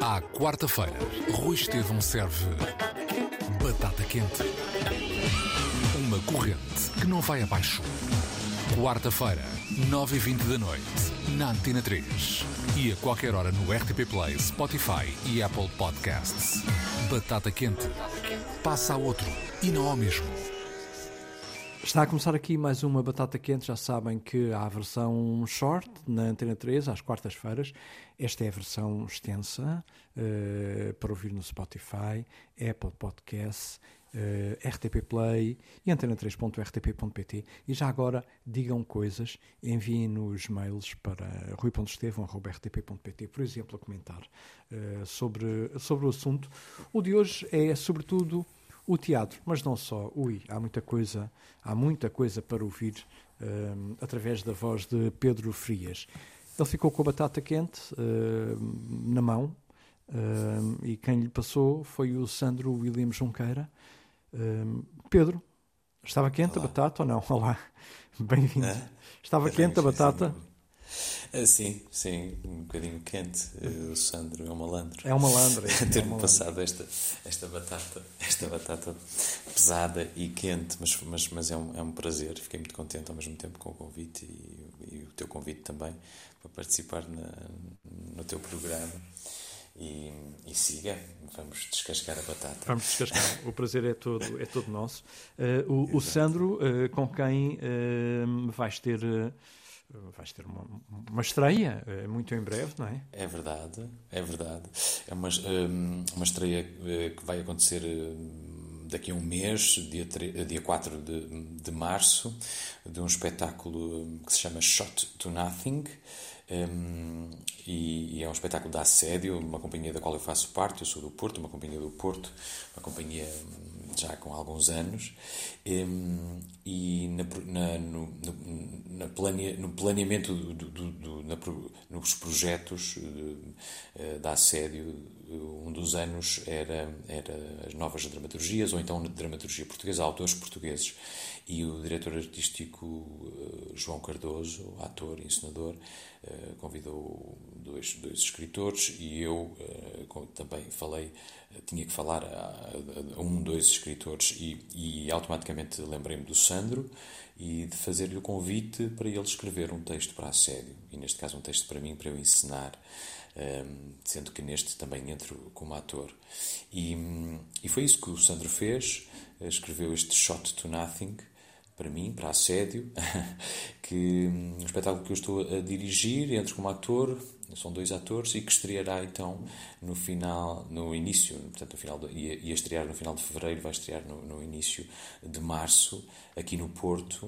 À quarta-feira, Rui Estevão serve batata quente. Uma corrente que não vai abaixo. Quarta-feira, 9h20 da noite, na Antena 3. E a qualquer hora no RTP Play, Spotify e Apple Podcasts. Batata quente. Passa a outro e não ao mesmo. Está a começar aqui mais uma batata quente. Já sabem que há a versão short na Antena 3, às quartas-feiras. Esta é a versão extensa uh, para ouvir no Spotify, Apple Podcasts, uh, RTP Play e antena3.rtp.pt. E já agora digam coisas, enviem-nos mails para rui.estevão.rtp.pt, por exemplo, a comentar uh, sobre, sobre o assunto. O de hoje é, sobretudo, o teatro, mas não só. Ui, há muita coisa, há muita coisa para ouvir um, através da voz de Pedro Frias. Ele ficou com a batata quente uh, na mão uh, e quem lhe passou foi o Sandro William Junqueira. Uh, Pedro, estava quente Olá. a batata ou não? Olá, bem-vindo. É? Estava quente a batata? Ah, sim, sim, um bocadinho quente. O Sandro é um malandro. É um malandro. É Ter-me passado esta, esta batata, esta batata pesada e quente, mas, mas, mas é, um, é um prazer. Fiquei muito contente ao mesmo tempo com o convite e, e o teu convite também para participar na, no teu programa. E, e, siga, vamos descascar a batata. Vamos descascar, o prazer é todo, é todo nosso. Uh, o, o, Sandro, uh, com quem uh, vais ter vais ter uma, uma estreia eh, muito em breve, não é? É verdade, é verdade. É uma, hum, uma estreia eh, que vai acontecer hum, daqui a um mês, dia, 3, dia 4 de, de março, de um espetáculo hum, que se chama Shot to Nothing. Um, e, e, é um espetáculo de assédio, uma companhia da qual eu faço parte, eu sou do Porto, uma companhia do Porto, uma companhia já com alguns anos, e na, na, no, na plane, no planeamento do, do, do, na, nos projetos eh, da assédio, um dos anos era, era as novas dramaturgias, ou então dramaturgia portuguesa, autores portugueses. E o diretor artístico eh, João Cardoso, ator e encenador, eh, convidou dois, dois escritores e eu também falei tinha que falar a, a, um, dois escritores e, e automaticamente lembrei-me do Sandro e de fazer-lhe o convite para ele escrever um texto para a série. E neste caso um texto para mim, para eu ensinar um, sendo que neste também entro como ator. E, e foi isso que o Sandro fez escreveu este Shot to Nothing para mim, para assédio, que um espetáculo que eu estou a dirigir, entro como ator, são dois atores e que estreará então no final, no início, portanto no final de, ia, ia estrear no final de fevereiro, vai estrear no, no, início de março aqui no Porto,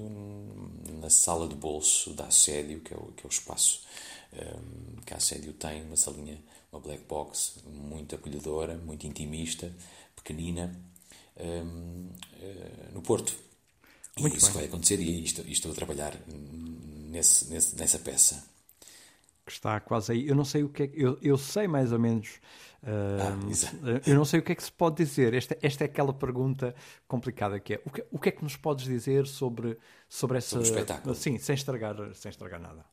na sala de bolso da Assédio, que é o, que é o espaço um, que a Assédio tem, uma salinha, uma black box muito acolhedora, muito intimista, pequenina, um, uh, eh, no Porto. Muito e isso bem. vai acontecer e estou, estou a trabalhar nesse, nesse, nessa peça que está quase aí. Eu não sei o que é eu, eu sei mais ou menos. Uh, ah, eu não sei o que é que se pode dizer. Esta, esta é aquela pergunta complicada que é o que, o que é que nos podes dizer sobre, sobre essa. Sobre o espetáculo. Sim, sem estragar, sem estragar nada.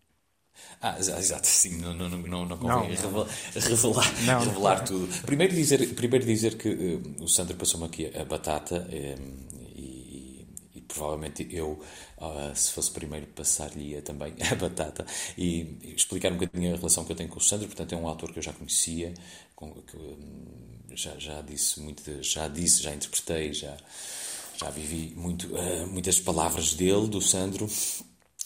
Ah, exato, sim, não, não, não, não convém não, revelar, não, revelar tudo. Primeiro dizer, primeiro dizer que uh, o Sandro passou-me aqui a batata um, provavelmente eu, uh, se fosse primeiro, passar-lhe também a batata e explicar um bocadinho a relação que eu tenho com o Sandro. Portanto, é um autor que eu já conhecia, com, que, um, já, já disse muito, já disse, já interpretei, já, já vivi muito, uh, muitas palavras dele, do Sandro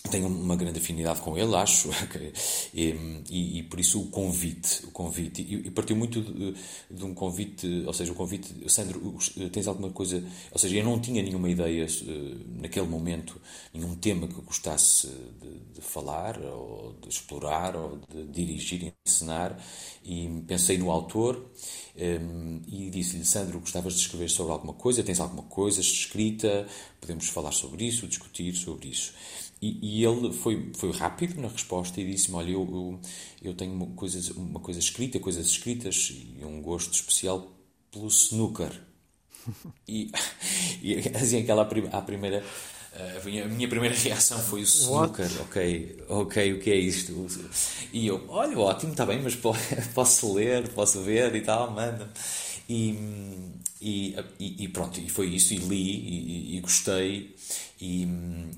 tenho uma grande afinidade com ele, acho, e, e, e por isso o convite, o convite, e, e partiu muito de, de, um convite, ou seja, o convite, Sandro, tens alguma coisa, ou seja, eu não tinha nenhuma ideia eh, naquele momento, nenhum tema que gostasse de, de falar, ou de explorar, ou de dirigir, ensinar, e pensei no autor, ehm, e disse-lhe, Sandro, gostavas de escrever sobre alguma coisa, tens alguma coisa escrita, podemos falar sobre isso, discutir sobre isso. E, e, ele foi, foi rápido na resposta e disse-me: Olha, eu, eu, eu tenho uma coisa, uma coisa escrita, coisas escritas e um gosto especial pelo snooker. e, e assim, aquela à primeira, a minha, a minha primeira reação foi o snooker. Ok, ok, o que é isto? E eu, olha, ótimo, está bem, mas posso ler, posso ver e tal, manda. E, e, e, pronto, e foi isso, e li, e, e gostei, e,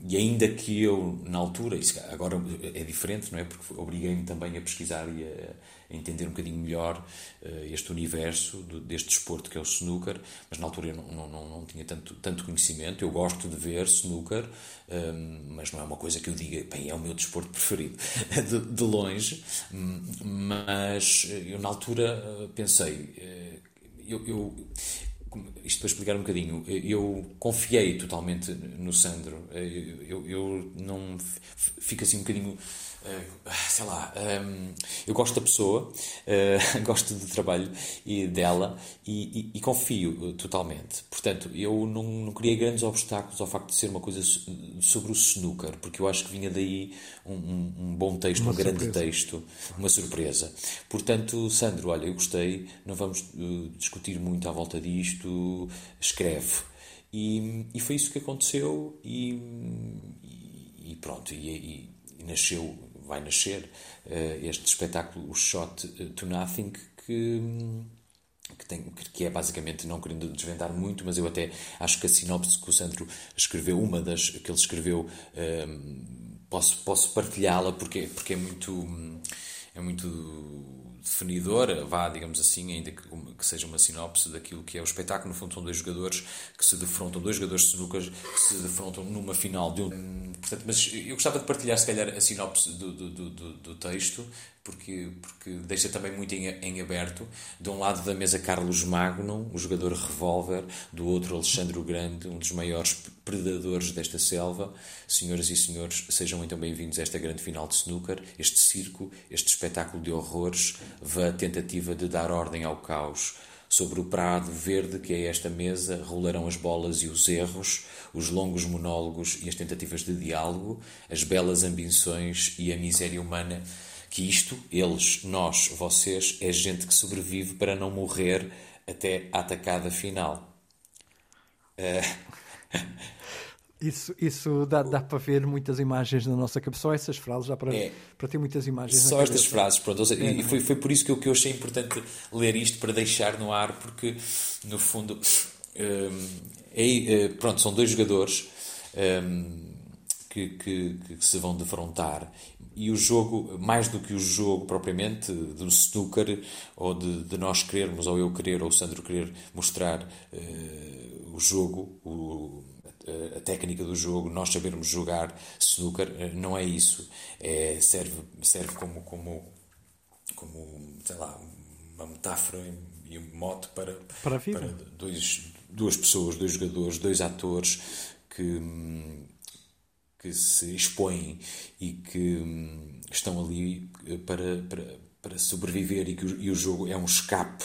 e, ainda que eu, na altura, isso agora é diferente, não é? Porque obriguei-me também a pesquisar e a, entender um bocadinho melhor uh, este universo do, deste desporto que é o snooker, mas na altura eu não, não, não, não, tinha tanto, tanto conhecimento. Eu gosto de ver snooker, um, ehm, mas não é uma coisa que eu diga, bem, é o meu desporto preferido, de, de longe. Mas eu, na altura, eh, pensei. Uh, eu, eu, isto para explicar um bocadinho, eu confiei totalmente no Sandro. Eu, eu não fico assim um bocadinho sei lá, um, ehm, eu gosto da pessoa, uh, gosto do trabalho e dela e, e, e, confio totalmente. Portanto, eu não, não criei grandes obstáculos ao facto de ser uma coisa sobre o snooker, porque eu acho que vinha daí um, um, um bom texto, uma um surpresa. grande texto, uma surpresa. Portanto, Sandro, olha, eu gostei, não vamos uh, discutir muito à volta disto, escreve. E, e foi isso que aconteceu e, e pronto, e, e nasceu vai nascer uh, este espetáculo, o Shot to Nothing, que, que, tem, que é basicamente, não querendo desvendar muito, mas eu até acho que a sinopse que o Sandro escreveu, uma das que ele escreveu, uh, posso, posso partilhá-la porque, porque é muito. É muito definidora, vá, digamos assim, ainda que, que, seja uma sinopse daquilo que é o espetáculo. No fundo, são dois jogadores que se defrontam, dois jogadores de snooker que se defrontam numa final de um. Portanto, mas eu gostava de partilhar, se calhar, a sinopse do, do, do, do texto, porque, porque deixa também muito em, em, aberto. De um lado da mesa, Carlos Magno, o jogador revólver, do outro, Alexandre o Grande, um dos maiores predadores desta selva. Senhoras e senhores, sejam então bem-vindos a esta grande final de snooker, este circo, este espetáculo de horrores, a tentativa de dar ordem ao caos. Sobre o prado verde que é esta mesa rolarão as bolas e os erros, os longos monólogos e as tentativas de diálogo, as belas ambições e a miséria humana que isto, eles, nós, vocês, é gente que sobrevive para não morrer até a atacada final. Uh... Isso, isso dá, dá para ver muitas imagens na nossa cabeça. Só essas frases, já para, é, para ter muitas imagens Só estas frases, pronto. Seja, é, e foi, foi por isso que eu, que eu achei importante ler isto, para deixar no ar, porque, no fundo, um, é, pronto, são dois jogadores um, que, que, que, se vão defrontar e o jogo, mais do que o jogo propriamente do snooker, ou de, de nós querermos, ou eu querer, ou o Sandro querer mostrar uh, o jogo, o, a, técnica do jogo, nós sabermos jogar snooker, uh, não é isso. É, serve, serve como, como, como, sei lá, uma metáfora e um mote para, para, para dois, duas pessoas, dois jogadores, dois atores que hum, que se expõem e que hum, estão ali eh, para, para, para sobreviver e que o, e o jogo é um escape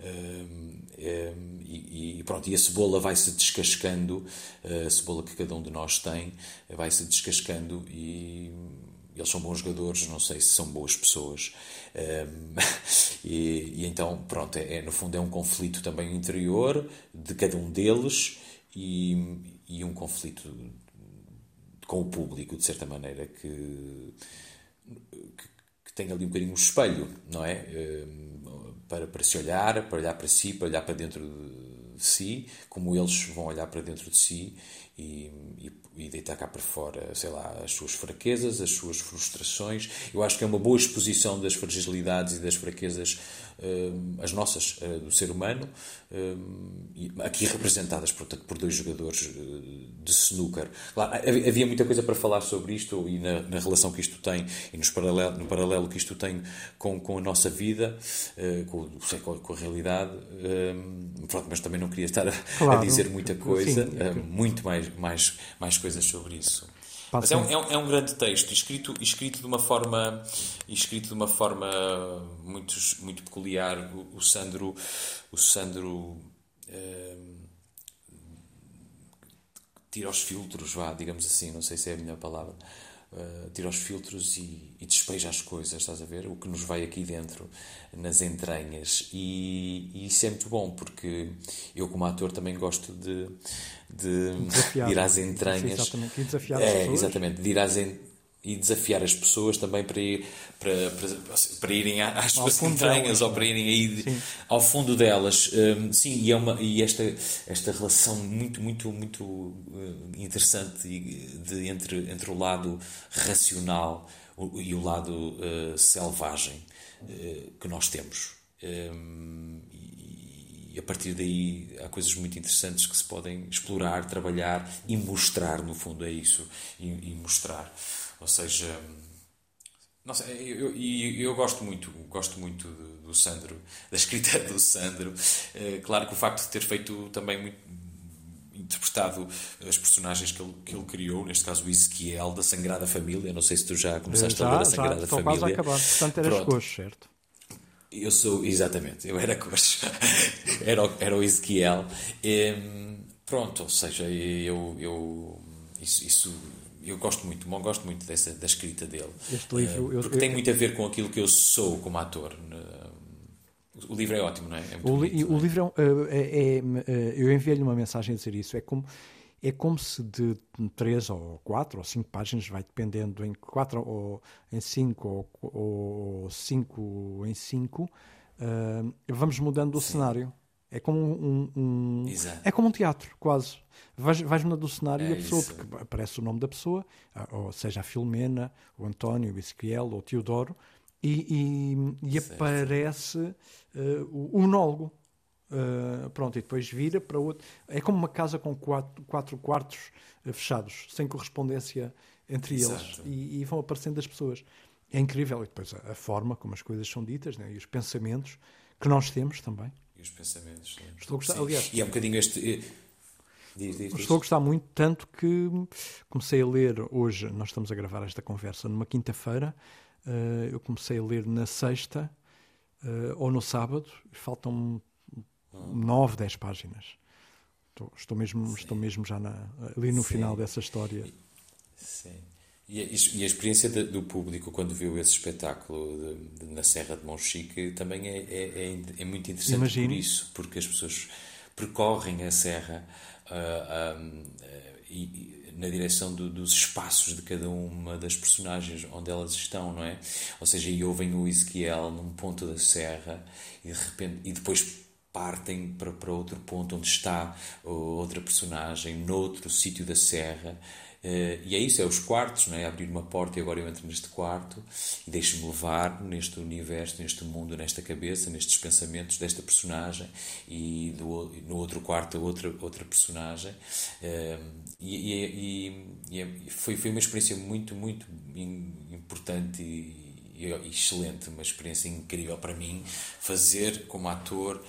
hum, é, e, e, pronto, e a cebola vai se descascando, a cebola que cada um de nós tem vai se descascando e eles são bons jogadores, não sei se são boas pessoas. Um, e, e, então, pronto, é, é, no fundo é um conflito também interior de cada um deles e, e um conflito com o público, de certa maneira, que, que, que tem ali um bocadinho um espelho, não é? Ehm, para, para se olhar, para olhar para si, para olhar para dentro de si, como eles vão olhar para dentro de si e, e, e deitar cá para fora, sei lá, as suas fraquezas, as suas frustrações. Eu acho que é uma boa exposição das fragilidades e das fraquezas as nossas, eh, do ser humano, aqui representadas, portanto, por dois jogadores eh, de snooker. Claro, havia muita coisa para falar sobre isto e na, na relação que isto tem e nos paralelo, no paralelo que isto tem com, com a nossa vida, eh, com, com, com a realidade, pronto, mas também não queria estar a, claro. a dizer muita coisa, Sim. muito mais, mais, mais coisas sobre isso. Mas é um, é, um, é um, grande texto, escrito, escrito, de uma forma, escrito de uma forma muito, muito peculiar. O, o Sandro, o Sandro eh, tira os filtros, vá, digamos assim, não sei se é a melhor palavra, uh, tira os filtros e, e, despeja as coisas, estás a ver? O que nos vai aqui dentro, nas entranhas. E, e isso é muito bom, porque eu, como ator, também gosto de, de, de ir às entranhas. Sim, exatamente, e desafiar as é, pessoas. Exatamente, de ir às entranhas e desafiar as pessoas também para, ir, para, para, para irem às suas entranhas ou para irem aí ao fundo delas. Um, sim, e, é uma, e esta, esta relação muito, muito, muito uh, interessante de, entre, entre o lado racional e o lado uh, selvagem uh, que nós temos. Um, e a partir daí há coisas muito interessantes que se podem explorar, trabalhar e mostrar, no fundo, é isso. e, e mostrar. Ou seja, não sei, eu, eu, eu, gosto muito, gosto muito do, do Sandro, da escrita do Sandro. É, claro que o facto de ter feito também muito, interpretado as personagens que ele, que ele criou, neste caso o Ezequiel da Sagrada Família. Não sei se tu já começaste já, a ler a Sagrada já, Família. Quase a acabar. Portanto, eras coxo, certo? Eu sou, exatamente, eu era coxo. era, era o Ezequiel. Pronto, ou seja, eu, eu isso, isso eu gosto muito, gosto muito dessa, da escrita dele. Este livro, uh, porque eu, tem muito a ver com aquilo que eu sou como ator. O livro é ótimo, não é? é o, bonito, o é? livro é, é, é Eu enviei-lhe uma mensagem a dizer isso. É como, é como se de três ou quatro ou cinco páginas, vai dependendo em quatro ou em cinco ou, ou cinco em cinco, uh, vamos mudando o Sim. cenário. É como um, um é como um teatro, quase. Vais, vais mudando o cenário é e a pessoa, isso. porque aparece o nome da pessoa, ou seja, a Filomena, o António, o Ezequiel ou o Teodoro, e, e, e aparece uh, o, o nólogo. Uh, pronto, e depois vira para outro. É como uma casa com quatro, quatro quartos uh, fechados, sem correspondência entre Exato. eles, e, e, vão aparecendo as pessoas. É incrível. E depois a, a forma como as coisas são ditas né? e os pensamentos que nós temos também os pensamentos. Sim. Estou a gostar, aliás. E é um bocadinho este. Eh, diz, diz, estou a gostar muito, tanto que comecei a ler hoje, nós estamos a gravar esta conversa numa quinta-feira, uh, eu comecei a ler na sexta uh, ou no sábado, faltam nove, dez páginas. Estou, estou mesmo, estou mesmo já na, ali no Sim. final dessa história. Sim. E a, e a experiência de, do público quando viu esse espetáculo de, de, na Serra de Monchique também é, é, é, é muito interessante Imagine. por isso, porque as pessoas percorrem a Serra uh, um, uh, e, na direção do, dos espaços de cada uma das personagens onde elas estão, não é? Ou seja, e ouvem o Ezequiel num ponto da Serra e de repente e depois partem para, para outro ponto onde está outra personagem, noutro sítio da Serra Uh, e é isso, é os quartos, não é? Abrir uma porta e agora eu entro neste quarto e deixo-me levar neste universo, neste mundo, nesta cabeça, nestes pensamentos desta personagem e do, no outro quarto outra, outra personagem. Uh, e, e, e, e, foi, foi uma experiência muito, muito importante e excelente, uma experiência incrível para mim fazer como ator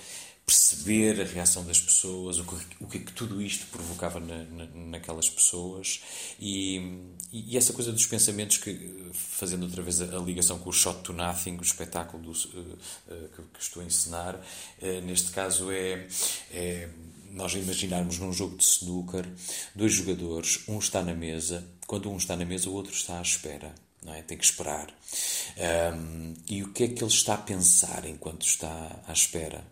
perceber a reação das pessoas, o que, o que, é que tudo isto provocava na, na, naquelas pessoas e, e, essa coisa dos pensamentos que, fazendo outra vez a, a ligação com o Shot to Nothing, o espetáculo do, uh, uh, que, que, estou a encenar, uh, neste caso é, é nós imaginarmos num jogo de snooker dois jogadores, um está na mesa, quando um está na mesa o outro está à espera. É? Tem que esperar. Um, e o que é que ele está a pensar enquanto está à espera?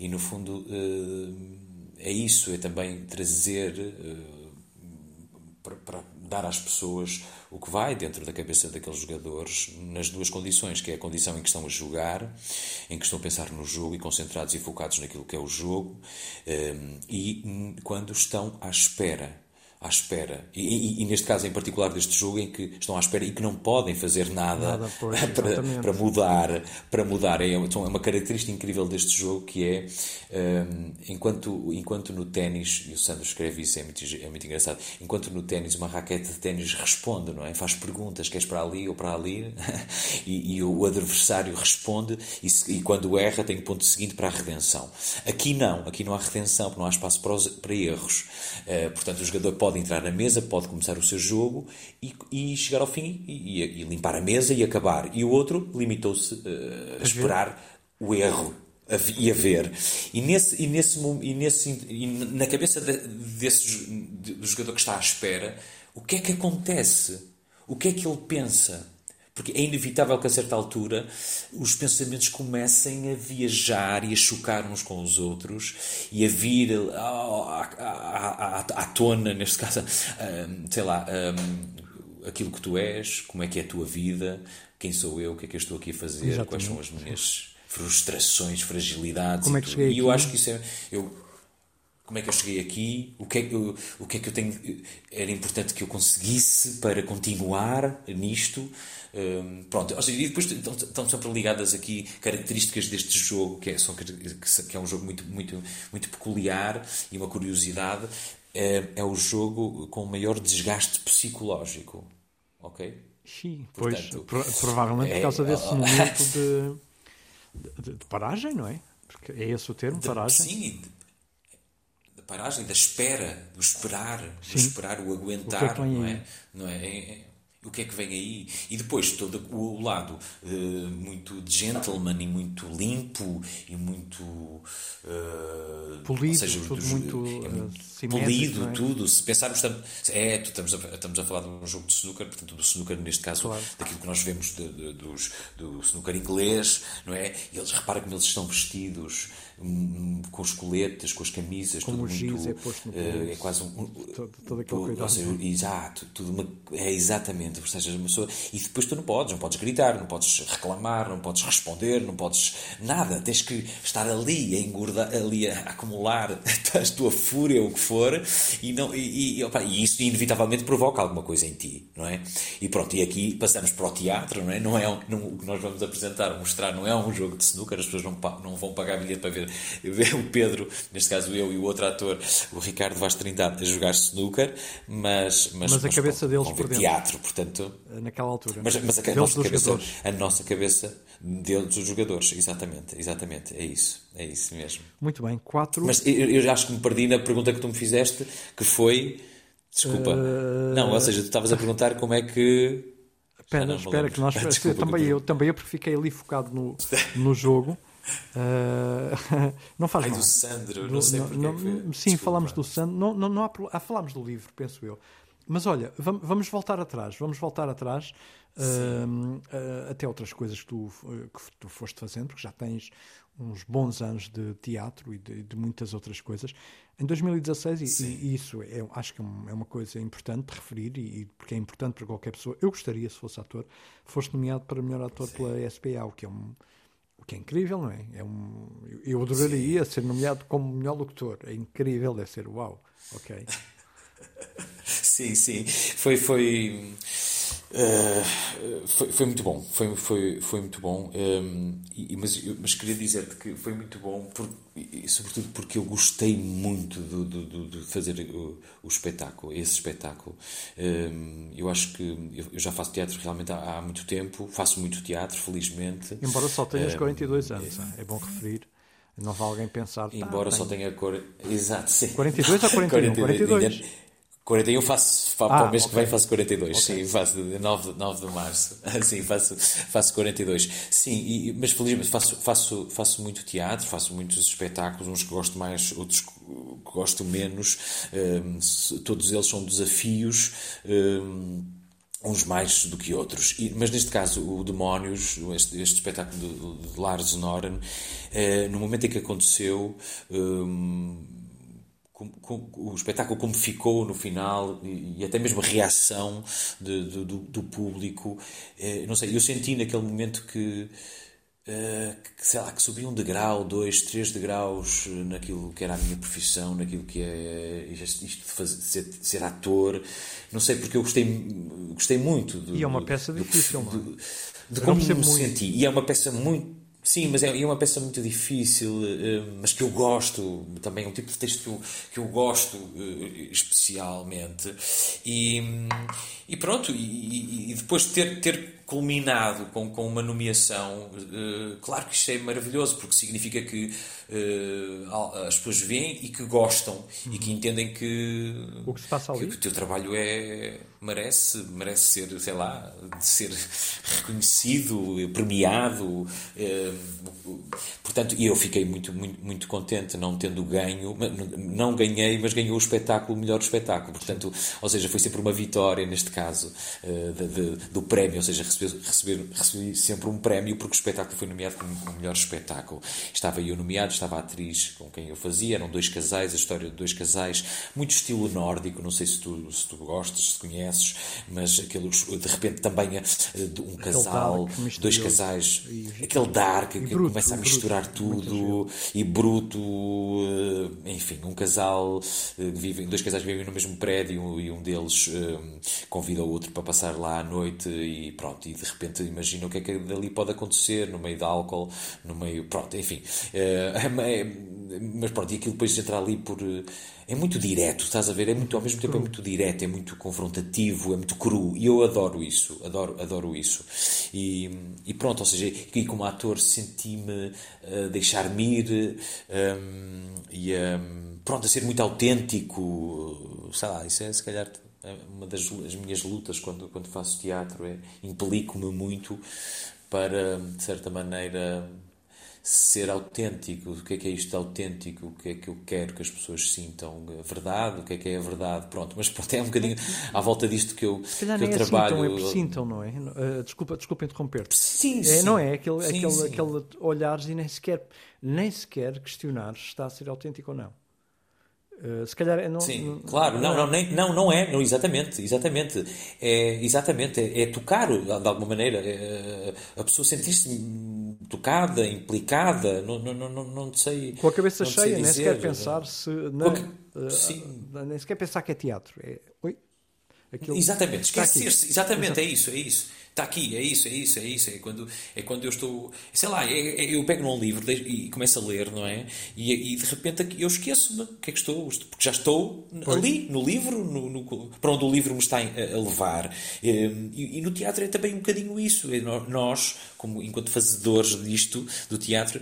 E no fundo eh, é isso, é também trazer eh, para dar às pessoas o que vai dentro da cabeça daqueles jogadores nas duas condições, que é a condição em que estão a jogar, em que estão a pensar no jogo e concentrados e focados naquilo que é o jogo, eh, e quando estão à espera à espera. E, e, e, neste caso em particular deste jogo em que estão à espera e que não podem fazer nada, nada pois, para, para, mudar. Para mudar. É, então, é uma característica incrível deste jogo que é um, enquanto, enquanto no ténis, e o Sandro escreve isso, é muito, é muito engraçado, enquanto no ténis uma raquete de ténis responde, não é? Faz perguntas, queres para ali ou para ali? e, e, o adversário responde e, e, quando erra tem o ponto seguinte para a redenção. Aqui não, aqui não há redenção, porque não há espaço para, os, para erros. Uh, portanto, o jogador pode pode entrar na mesa, pode começar o seu jogo e, e chegar ao fim e, e, limpar a mesa e acabar. E o outro limitou-se uh, a esperar o erro e a ver. E, nesse, e, nesse, e, nesse, e na cabeça de, desse, do jogador que está à espera, o que é que acontece? o que é que ele pensa? Porque é inevitável que a certa altura os pensamentos comecem a viajar e a chocar uns com os outros e a vir à, à, à, à tona, neste caso, um, sei lá, um, aquilo que tu és, como é que é a tua vida, quem sou eu, o que é que eu estou aqui a fazer, Exatamente. quais são as minhas frustrações, fragilidades. Como é que cheguei e eu acho que isso é. Eu, como é que eu cheguei aqui, o que é que eu, o que, é que eu tenho. Era importante que eu conseguisse para continuar nisto. Um, pronto, ou seja, e depois estão, estão sempre ligadas aqui características deste jogo, que é, são, que é um jogo muito, muito, muito peculiar e uma curiosidade. É, é o jogo com o maior desgaste psicológico. Ok? Sim, pois, provavelmente por causa é, desse momento de, de, de, paragem, não é? Porque é esse o termo, paragem. Sim, paragem, da espera, do esperar, Sim. do esperar, o aguentar, o é não é? Não é? é, é o que é que vem aí? E depois todo o lado uh, muito gentleman e muito limpo e muito. Uh, polido, seja, tudo dos, muito, é muito polido, é? tudo. Se pensarmos. É, estamos a, estamos a falar de um jogo de snooker, portanto, do snooker, neste caso, claro. daquilo que nós vemos de, de, dos, do snooker inglês, não é? E eles reparam como eles estão vestidos com os coletes, com as camisas, Como tudo muito. É, posto no uh, é quase um. Todo, todo aquele seja, exato, tudo uma, é exatamente. Ou seja, uma pessoa, e depois tu não podes, não podes gritar, não podes reclamar, não podes responder, não podes nada. Tens que estar ali a engordar, ali a acumular a tua fúria, o que for, e, não, e, e, opa, e isso inevitavelmente provoca alguma coisa em ti, não é? E pronto, e aqui passamos para o teatro, não é? Não é um, não, o que nós vamos apresentar, mostrar, não é um jogo de snooker, as pessoas não, não vão pagar bilhete para ver ver o Pedro, neste caso eu e o outro ator, o Ricardo Vaz Trindade, a jogar snooker, mas, mas, mas a cabeça deles por dentro. teatro, portanto. Naquela altura. Mas, mas a, a nossa cabeça, a nossa cabeça deles dos jogadores, exatamente, exatamente, é isso, é isso mesmo. Muito bem, quatro. Mas eu, eu acho que me perdi na pergunta que tu me fizeste, que foi. Desculpa. Uh... Não, ou seja, tu estavas a perguntar como é que. Espera, espera, que nós. Desculpa, também, eu, também eu, porque fiquei ali focado no, no jogo. Uh, não faz Ai, mal. do Sandro, não, não sei porque. Não, sim, Desculpa. falamos do Sandro. Não, não, não há, ah, falámos do livro, penso eu. Mas olha, vamos, vamos voltar atrás. Vamos voltar atrás uh, uh, até outras coisas que tu, que tu foste fazendo, porque já tens uns bons anos de teatro e de, de muitas outras coisas. Em 2016, e, e, isso é, acho que é, é uma coisa importante de referir, e, e, porque é importante para qualquer pessoa. Eu gostaria, se fosse ator, foste nomeado para melhor ator Sim. pela SPA, o que é um que é incrível, não é? é um, eu adoraria Sim. ser nomeado como melhor locutor. É incrível, deve ser uau. Ok. sim, sim. Foi, foi, uh, foi, foi, muito bom. Foi, foi, foi muito bom. Um, e, mas, mas queria dizer-te que foi muito bom, por, e, sobretudo porque eu gostei muito de, de, de fazer o, o, espetáculo, esse espetáculo. Um, eu acho que eu, eu, já faço teatro realmente há, há, muito tempo, faço muito teatro, felizmente. Embora só tenhas um, 42 anos, é, é bom referir. Não vai alguém pensar. Embora tá, só tenha cor. Exato, sim. 42 ou 41? 42. 42. 41 faço, ah, para o mês okay. que vem faço 42, okay. sim, faço 9, 9 de março, sim, faço, faço 42. Sim, e, mas felizmente faço, faço, faço muito teatro, faço muitos espetáculos, uns que gosto mais, outros que gosto menos, um, todos eles são desafios. Um, uns mais do que outros. E, mas neste caso, o Demónios, este, este espetáculo de, de Lars Noren, eh, no momento em que aconteceu, um, com, com, o espetáculo como ficou no final e, e até mesmo a reação de, de, do, do, público, eh, não sei, eu senti naquele momento que Uh, que, sei lá, que subi um degrau, dois, três degraus naquilo que era a minha profissão, naquilo que é isto de, fazer, ser, ser, ator. Não sei, porque eu gostei, gostei muito. Do, e é uma peça do, difícil, do, de, de como me senti. E é uma peça muito Sim, mas é, é uma peça muito difícil, eh, mas que eu gosto, também é um tipo de texto que eu, que eu gosto eh, especialmente. E, e pronto, e, e depois ter, ter culminado com, com uma nomeação, uh, claro que isto é maravilhoso, porque significa que uh, as pessoas veem e que gostam uhum. e que entendem que o que se passa ali. Que, o teu trabalho é, merece, merece ser, sei lá, de ser reconhecido, premiado. Uh, portanto, e eu fiquei muito, muito, muito contente não tendo ganho, não ganhei, mas ganhou o espetáculo, o melhor espetáculo. Portanto, ou seja, foi sempre uma vitória neste caso de, de, do prémio, ou seja, receber, receber, recebi sempre um prémio porque o espetáculo foi nomeado como o melhor espetáculo. Estava eu nomeado, estava a atriz com quem eu fazia, eram dois casais, a história de dois casais, muito estilo nórdico, não sei se tu, se tu gostas, se conheces, mas aquele, de repente também uh, um casal, dois casais, e, aquele dark que bruto, começa a misturar bruto, tudo e bruto, uh, enfim, um casal, vivem, dois casais vivem no mesmo prédio e um deles convida o outro para passar lá à noite e pronto, e de repente imagina o que é que dali pode acontecer no meio de álcool, no meio, pronto, enfim. É, mas pronto, e aquilo depois entra ali por. É muito direto, estás a ver? É muito, ao mesmo tempo é muito direto, é muito confrontativo, é muito cru. E eu adoro isso, adoro, adoro isso. E, e pronto, ou seja, e como ator senti-me uh, deixar-me ir um, e um, pronto, a ser muito autêntico. Sei lá, isso é se calhar é uma das as minhas lutas quando, quando faço teatro. É, implico-me muito para, de certa maneira ser autêntico, o que é que é isto de autêntico, o que é que eu quero que as pessoas sintam, a verdade, o que é que é a verdade, pronto, mas pronto, é um bocadinho à volta disto que eu, que eu nem trabalho. É sintam, é sintam, não é? Uh, desculpa, desculpa interromper-te. Sim, é, sim. Não é? Aquele, sim, aquele, sim. aquele olhares e nem sequer, nem sequer questionar se está a ser autêntico ou não. Uh, se calhar não, Sim, claro, não, não, nem, não, não é, não, exatamente, exatamente, é, exatamente, é, é tocar de alguma maneira, é, a pessoa sentir-se tocada, implicada, não, não, não, não sei. Com a cabeça cheia, nem sequer pensar se. Não, a... uh, Sim. nem sequer pensar que é teatro. É, oi, aquilo exatamente, esquecer-se, exatamente, é isso, é isso. Está aqui, é isso, é isso, é isso. É quando, é quando eu estou. Sei lá, é, é, eu pego num livro e começo a ler, não é? E, e de repente eu esqueço-me o que é que estou, porque já estou pois. ali, no livro, no, no, para onde o livro me está a, levar. E, e, no teatro é também um bocadinho isso. É nós, como, enquanto fazedores disto, do teatro,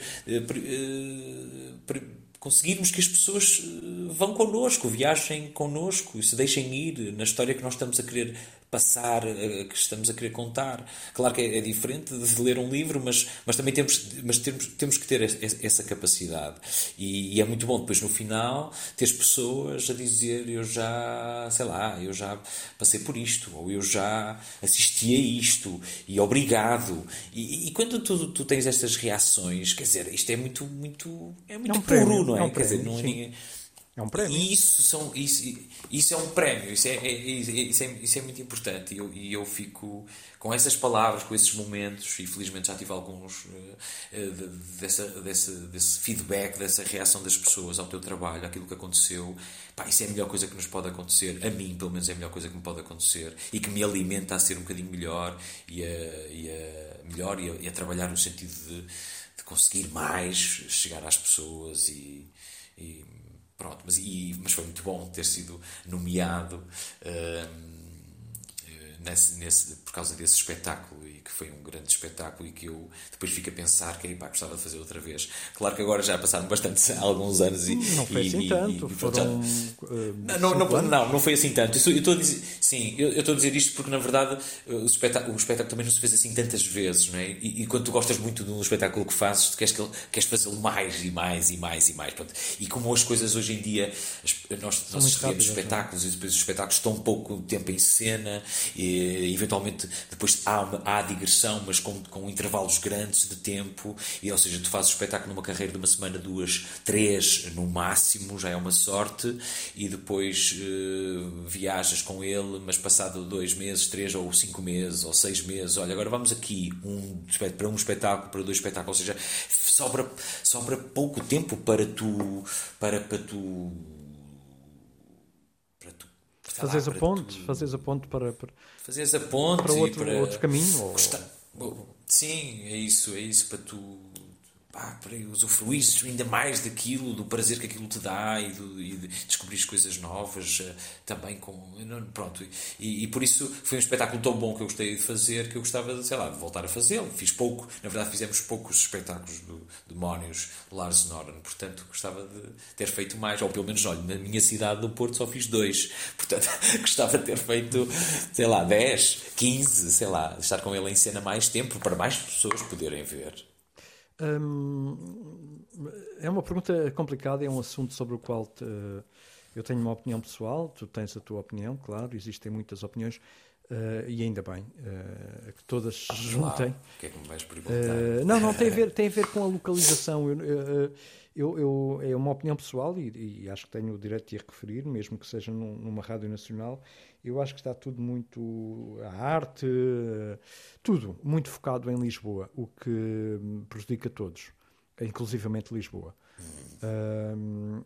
conseguirmos que as pessoas vão connosco, viajem connosco se deixem ir na história que nós estamos a querer passar, que estamos a querer contar. Claro que é, é diferente de ler um livro, mas, mas também temos, mas temos, temos que ter essa capacidade. E, e, é muito bom depois no final ter pessoas a dizer eu já, sei lá, eu já passei por isto, ou eu já assisti a isto, e obrigado. E, e quando tu, tu tens estas reações, quer dizer, isto é muito, muito, é muito é um puro, prémio, não é? é um quer dizer, não é ninguém é um prémio. E isso, são, isso, isso é um prémio, isso é, é, isso é, isso é muito importante. E eu, e eu fico com essas palavras, com esses momentos, e felizmente já tive alguns uh, dessa, desse, desse feedback, dessa reação das pessoas ao teu trabalho, àquilo que aconteceu. Pá, isso é a melhor coisa que nos pode acontecer. A mim, pelo menos, é a melhor coisa que me pode acontecer e que me alimenta a ser um bocadinho melhor e a, e a melhor e a, e a trabalhar no sentido de, de conseguir mais chegar às pessoas e, e Pronto, mas, e, mas foi muito bom ter sido nomeado uh, nesse, nesse, por causa desse espetáculo e que foi um grande espetáculo e que eu depois fico a pensar que pá, gostava de fazer outra vez. Claro que agora já passaram bastante alguns anos e não foi assim e, tanto, e, foram já, uh, não, não, não, não foi assim tanto. Isso, eu estou a dizer, sim, eu, eu estou a dizer isto porque na verdade o espetáculo, o espetáculo também não se fez assim tantas vezes, não é? E, e quando tu gostas muito de um espetáculo que fazes, tu queres, que, queres fazê-lo mais e mais e mais e mais. Pronto. E como as coisas hoje em dia, nós, nós escrevemos espetáculos e depois os espetáculos estão pouco tempo em cena e eventualmente depois há, há digressão, mas com, com intervalos grandes de tempo, e ou seja, tu fazes o espetáculo numa carreira de uma semana, duas, três no máximo, já é uma sorte, e depois uh, viajas com ele, mas passado dois meses, três ou cinco meses, ou seis meses, olha, agora vamos aqui um, para um espetáculo, para dois espetáculos, ou seja, sobra, sobra pouco tempo para tu. Para, para tu Fazes a ponte, tu... fazes a ponte para, para fazes a ponte para outro, para... outro caminho. Ou... Sim, é isso, é isso para tu pá, para usufruir ainda mais daquilo, do prazer que aquilo te dá e, do, e de descobrir coisas novas uh, também com. Pronto, e, e, por isso foi um espetáculo tão bom que eu gostei de fazer que eu gostava, sei lá, de voltar a fazê-lo. Fiz pouco, na verdade fizemos poucos espetáculos do Demónios Lars Noren, portanto gostava de ter feito mais, ou pelo menos, olha, na minha cidade do Porto só fiz dois, portanto gostava de ter feito, sei lá, 10, 15, sei lá, estar com ele em cena mais tempo para mais pessoas poderem ver. Hum, é uma pergunta complicada, é um assunto sobre o qual te, eu tenho uma opinião pessoal, tu tens a tua opinião, claro, existem muitas opiniões. Uh, e ainda bem uh, que todas se juntem. O que é que me vais perguntar? Uh, não, não, tem a ver, tem a ver com a localização. Eu, eu, eu é uma opinião pessoal e, e, acho que tenho o direito de a referir, mesmo que seja num, numa rádio nacional. Eu acho que está tudo muito. a arte, tudo muito focado em Lisboa, o que prejudica todos, inclusivamente Lisboa. Hum.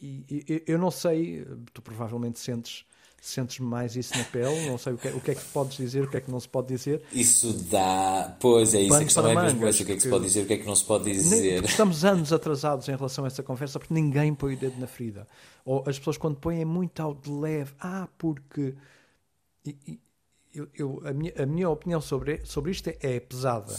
e, e eu não sei, tu provavelmente sentes sentes mais isso na pele, não sei o que, é, o que é que podes dizer, o que é que não se pode dizer. Isso dá, pois é isso, a questão é mesmo essa, o que é que se pode dizer, o que é que não se pode dizer. Estamos anos atrasados em relação a essa conversa porque ninguém põe o dedo na ferida. Ou as pessoas quando põem é muito ao de leve, ah, porque... Eu, eu, a, minha, a minha opinião sobre, sobre isto é, é pesada.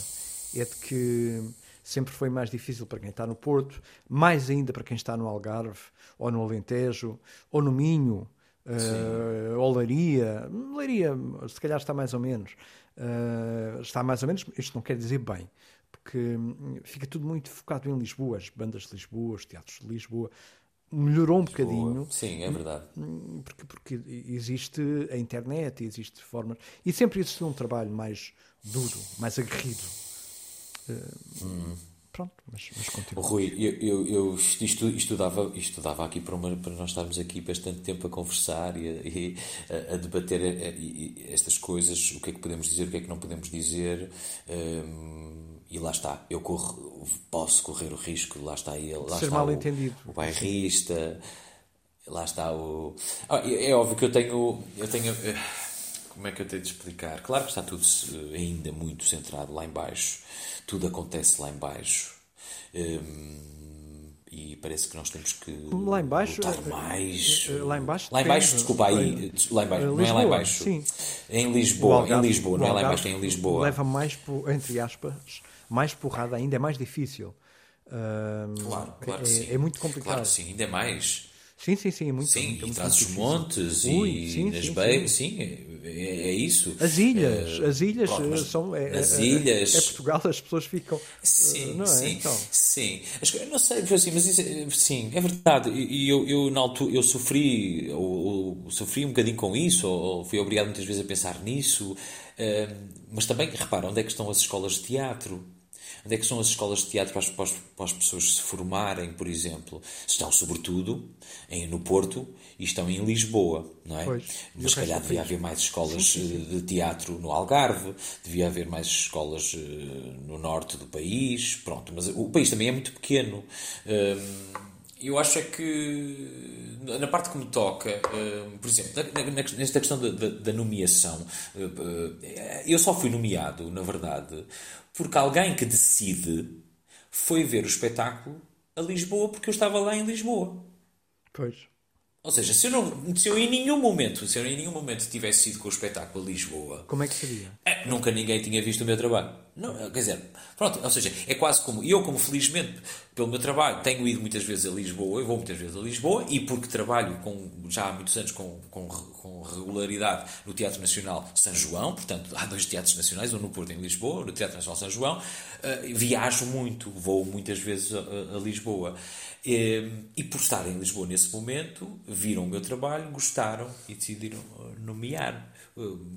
É de que sempre foi mais difícil para quem está no Porto, mais ainda para quem está no Algarve, ou no Alentejo, ou no Minho, uh, ou Leiria, Leiria se calhar está mais ou menos, uh, está mais ou menos, isto não quer dizer bem, porque hum, fica tudo muito focado em Lisboa, as bandas de Lisboa, os teatros de Lisboa, melhorou um Lisboa. bocadinho. Sim, é verdade. Hum, porque, porque existe a internet, existe formas, e sempre existiu um trabalho mais duro, mais aguerrido. Uh, hum pronto, mas, mas continua. Rui, eu, eu, eu estu, estudava, estudava aqui para, uma, para nós estarmos aqui bastante tempo a conversar e a, e a, a debater a, estas coisas, o que é que podemos dizer, o que é que não podemos dizer. Um, e lá está, eu corro, posso correr o risco, lá está ele, lá Ser está mal o, entendido. o bairrista, lá está o. Ah, é, é óbvio que eu tenho. Eu tenho eh, como é que eu tenho de explicar? Claro que está tudo ainda muito centrado lá embaixo tudo acontece lá embaixo. Um, e parece que nós temos que lá embaixo, eh, mais. Eh, lá embaixo, lá embaixo desculpa aí, lá embaixo, Lisboa, não é lá embaixo. Sim. Em Lisboa, Algarve, em Lisboa, não é lá embaixo, é em Lisboa. Leva mais, entre aspas, mais porrada ainda, é mais difícil. claro, claro é, sim. é muito complicado. Claro sim, ainda é mais. Sim, sim, sim, é muito Sim, muito, e muito, traz os montes Ui, e sim, nas beiras, sim, é, é, isso. As ilhas, as ilhas são. É, as é, ilhas. É Portugal, as pessoas ficam. Sim, não é? sim, então. sim. Não sei, assim, mas isso, sim, é verdade. E eu, eu, na altura, eu sofri, ou, ou, sofri um bocadinho com isso, ou, fui obrigado muitas vezes a pensar nisso. Mas também, repara, onde é que estão as escolas de teatro? Onde é que são as escolas de teatro para as, para as, para as pessoas se formarem, por exemplo? Estão, sobretudo, em, no Porto e estão em Lisboa, não é? Pois, Mas se calhar devia haver mais escolas sim, sim, sim. de teatro no Algarve, devia haver mais escolas uh, no norte do país, pronto. Mas o país também é muito pequeno. Uh, eu acho é que na parte que me toca, uh, por exemplo, nesta questão da, nomeação, uh, eu só fui nomeado, na verdade, porque alguém que decide foi ver o espetáculo a Lisboa porque eu estava lá em Lisboa. Pois. Ou seja, se eu, não, se eu em nenhum momento, se eu em nenhum momento tivesse ido com o espetáculo a Lisboa, como é que seria? É, nunca ninguém tinha visto o meu trabalho. Não, quer dizer, pronto, ou seja, é quase como eu, como felizmente pelo meu trabalho, tenho ido muitas vezes a Lisboa, eu vou muitas vezes a Lisboa e porque trabalho com, já há muitos anos com, com, com regularidade no Teatro Nacional São João, portanto há dois teatros nacionais, um no Porto em Lisboa, no Teatro Nacional São João, uh, viajo muito, vou muitas vezes a, a Lisboa. E, e, por estar em Lisboa nesse momento, viram o meu trabalho, gostaram e decidiram nomear-me.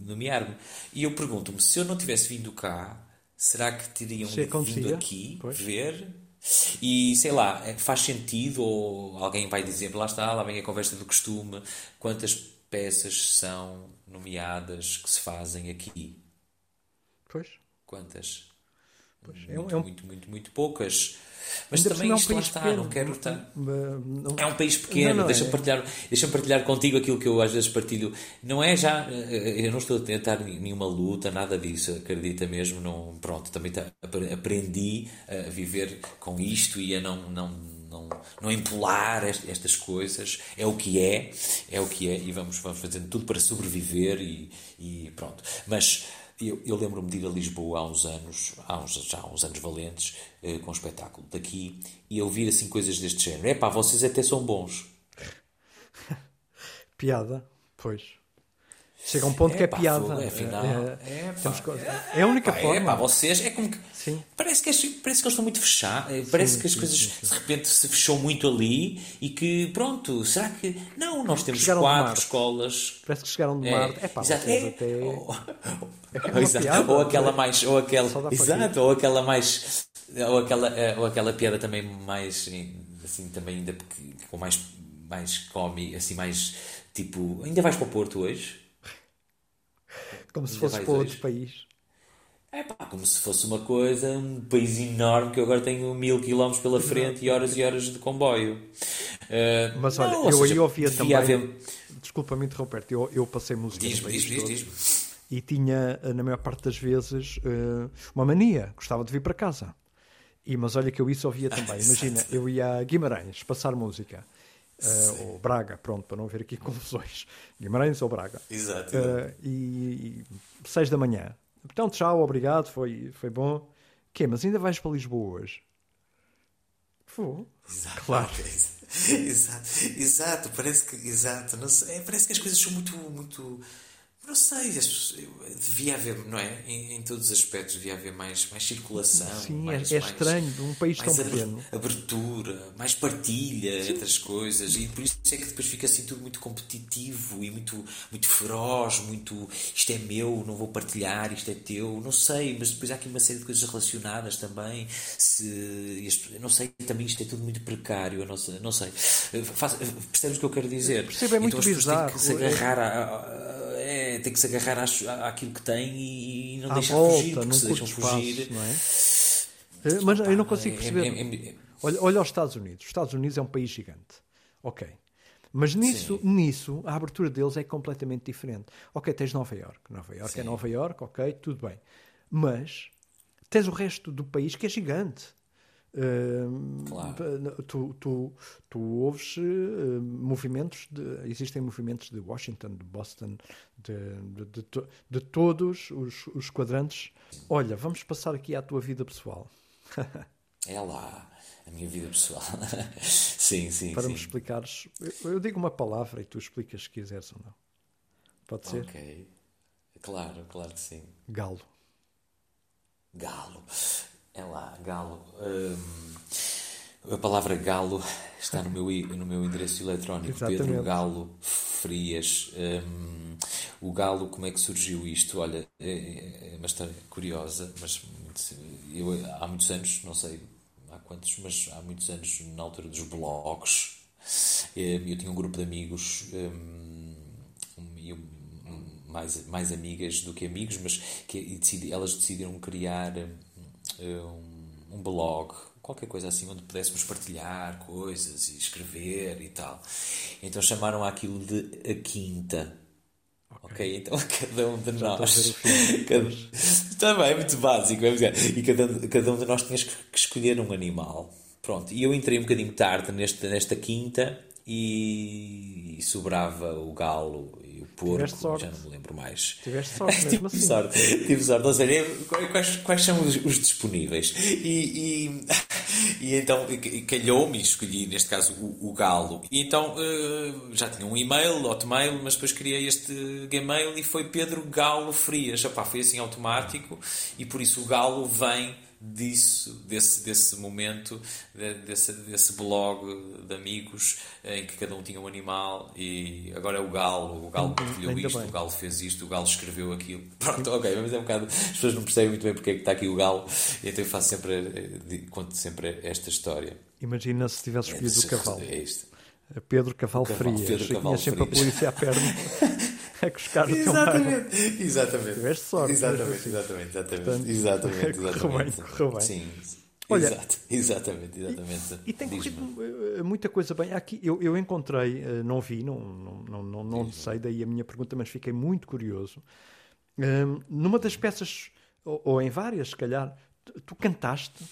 Nomear e eu pergunto-me, se eu não tivesse vindo cá, será que teriam vindo aqui pois. ver? E sei lá, é faz sentido? Ou alguém vai dizer, lá está, lá vem a conversa do costume, quantas peças são nomeadas que se fazem aqui? Pois. Quantas? Pois. Muito, é um, muito, muito, muito, muito poucas. Mas Ainda também é um isto lá está, pequeno. não quero estar. É um país pequeno, deixa-me é. partilhar, deixa partilhar contigo aquilo que eu às vezes partilho. Não é já, eh, eu não estou a tentar nenhuma luta, nada disso, acredita mesmo, não, pronto, também tá, aprendi a viver com isto e a não, não, não, não empolar estas coisas, é o que é, é o que é, e vamos, vamos fazendo tudo para sobreviver e, e pronto. Mas eu, eu lembro-me de ir a Lisboa há uns anos, há uns, já há uns anos valentes, eh, com um espetáculo daqui, e ouvir assim coisas deste género. É pá, vocês até são bons. Piada, pois. Chega a um ponto que é pá, piada. fogo, é, afinal, É, é, é a única pá, forma. É, pá, vocês, é como que. Sim. Parece que, parece que eles estão muito fechados. eh, Parece que as coisas de repente se fechou muito ali e que, pronto, será que. Não, nós temos chegaram quatro escolas. Parece que chegaram de Marte. É pá, exato, é. até. Ou, É exato, piada, ou aquela é? mais. Ou aquela, exato, ou aquela mais. Ou aquela, eh, ou aquela piada também mais. Assim, também ainda com mais. Mais cómico, assim, mais. Tipo. Ainda vais para o Porto hoje? Como se fosse para hoje? outro país. É pá, como se fosse uma coisa, um país enorme que eu agora tenho mil quilómetros pela frente e horas e horas de comboio. Eh, Mas não, olha, ou eu seja, aí ouvia também. haver- Desculpa-me interromper-te, eu, eu passei música Diz-me, diz-me, todo diz-me. e tinha, eh, na maior parte das vezes, eh, uma mania. Gostava de vir para casa. E, mas olha que eu isso ouvia também. Imagina, eu ia a Guimarães passar música. Eh, ou Braga, pronto, para não haver aqui confusões. Guimarães ou Braga. Exato. Eh, e, e seis da manhã. Então, tchau, obrigado, foi, foi bom. Quê, mas ainda vais para Lisboa hoje? Vou. Exato, Claro. exato, exato, parece que, exato, sei, parece que as coisas são muito, muito, não sei, devia haver, não é? Em, em todos os aspectos devia haver mais, mais circulação. Sim, mais, é, é mais- estranho de um país tão pequeno. abertura, mais partilha entre as coisas e por isso é que depois fica assim tudo muito competitivo e muito, muito feroz, muito isto é meu, não vou partilhar, isto é teu, não sei, mas depois há aqui uma série de coisas relacionadas também, se, não sei, também isto é tudo muito precário, não sei, não sei. Faz, percebes o que eu quero dizer? Percebo, é muito então as pessoas têm que se bizarro. agarrar a, a- é, tem que se agarrar à- àquilo que tem e, e não À deixar volta, fugir, porque num se deixam espaço, fugir. não é? Eh, Mas eu não consigo É- perceber. é- é- Olha, olha os Estados Unidos. Os Estados Unidos é um país gigante. Ok. Mas nisso, nisso, a abertura deles é completamente diferente. Ok, tens Nova York. Nova York é Sim. Nova York, ok, tudo bem. Mas tens o resto do país que é gigante. Claro. tu, tu, tu ouves eh, movimentos, de, existem movimentos de Washington, de Boston, de, de, de to- de todos os, os quadrantes. Olha, vamos passar aqui à tua vida pessoal. É lá, a minha vida pessoal. sim, sim, para sim. me explicares. Eu, eu digo uma palavra e tu explicas se quiseres ou não. Pode ser? Ok. Claro, claro que sim. Galo. Galo. É lá, galo. Hum, a palavra galo está no meu, no meu endereço eletrónico. Exatamente. Pedro Galo Frias. Hum, o galo, como é que surgiu isto? Olha, é, é uma história curiosa, mas eu, há muitos anos, não sei há quantos, mas há muitos anos, na altura dos blogs, eh, eu tinha um grupo de amigos hum, um- e um- mais, mais amigas do que amigos, mas que decidi- elas decidiram criar hum, um, um blog, qualquer coisa assim, onde pudéssemos partilhar coisas e escrever e tal. Então chamaram aquilo de A Quinta. Ok, então cada um de nós. o filme. cada, também é muito básico, é muito- e cada, cada um de nós tinha que escolher um animal. Pronto, e eu entrei um bocadinho tarde nesta, nesta quinta e, e sobrava o galo o porco, Tiveste sorte. já não me lembro mais. Tiveste sorte mesmo tive assim. sorte, tive sorte. Ou seja, eu- quais, quais são os, os disponíveis? E, e, e então calhou-me e escolhi, neste caso, o, o galo. E então eh, já tinha um e-mail, hotmail, mas depois criei este Gmail e foi Pedro Galo Frias. Epá, foi assim automático e por isso o galo vem disso, desse, desse momento, de- desse, desse blog de amigos em que cada um tinha um animal e agora é o galo, o galo partilhou ainda isto, bem. o galo fez isto, o galo escreveu aquilo. Pronto, ok, mas é um bocado. As pessoas não percebem muito bem porque é que está aqui o galo, então eu faço sempre, eh, conto sempre esta história. Imagina se tivesse escolhido o cavalo. É isto. Pedro Cavalo Cavalo, Frias. Pedro tinha Cavalo sempre a Frias. polícia à perna a buscar o teu bairro. Exatamente, exatamente. Tiveste sorte, Exatamente, exatamente, exatamente. Portanto, exatamente, correu exatamente. bem, correu bem. Sim. Olha, Exato, exatamente, exatamente. E tem Diz-me. corrido eh, muita coisa bem. Aqui eu, eu encontrei, eh, não vi, não, não, não, não, não sei, daí a minha pergunta, mas fiquei muito curioso. Hum, numa das peças, ou, ou em várias, se calhar, tu, cantaste?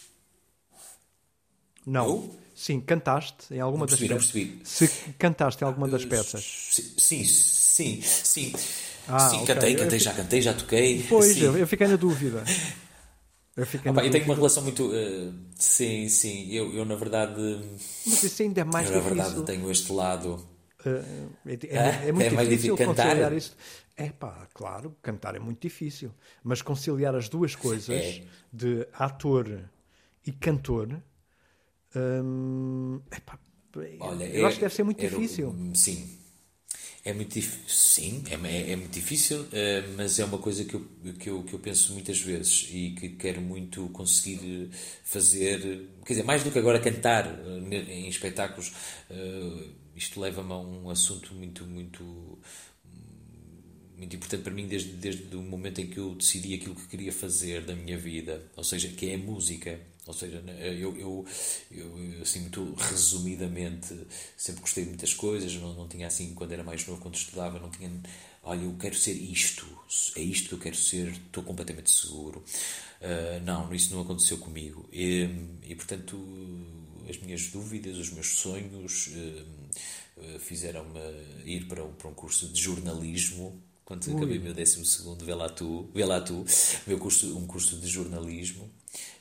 Não. Eu? Sim, cantaste em alguma Não das percebi, não peças. percebi. Se cantaste em alguma das peças. Sim, sim, sim. Ah, sim, ok. cantei, cantei, já cantei, já toquei. Pois, sim. eu, fiquei na dúvida. Eu fiquei Opa, eu tenho uma relação muito. eh, sim, sim. Eu, eu, na verdade. Mas isso ainda é mais eu, na verdade, difícil. tenho este lado. Uh, é, é, é, muito é difícil conciliar isso. É pá, claro, cantar é muito difícil. Mas conciliar as duas coisas é. de ator e cantor. Hum, epá, Olha, eu acho que deve ser muito difícil. Sim, é muito difícil, sim, é, é, é muito difícil, uh, mas é uma coisa que eu, que, eu, que eu penso muitas vezes e que quero muito conseguir fazer, quer dizer, mais do que agora cantar uh, em espetáculos, uh, isto leva-me a um assunto muito, muito, muito importante para mim desde, desde o momento em que eu decidi aquilo que queria fazer da minha vida, ou seja, que é a música. Ou seja, né, eu, eu, eu, assim, muito resumidamente, sempre gostei de muitas coisas, não, não tinha assim, quando era mais novo, quando estudava, não tinha, olha, eu quero ser isto, é isto que eu quero ser, estou completamente seguro. Uh, não, isso não aconteceu comigo. E, e, portanto, as minhas dúvidas, os meus sonhos uh, fizeram-me ir para um, para um curso de jornalismo quando Ui. acabei meu 12 segundo, vê lá tu, vê lá tu, meu curso, um curso de jornalismo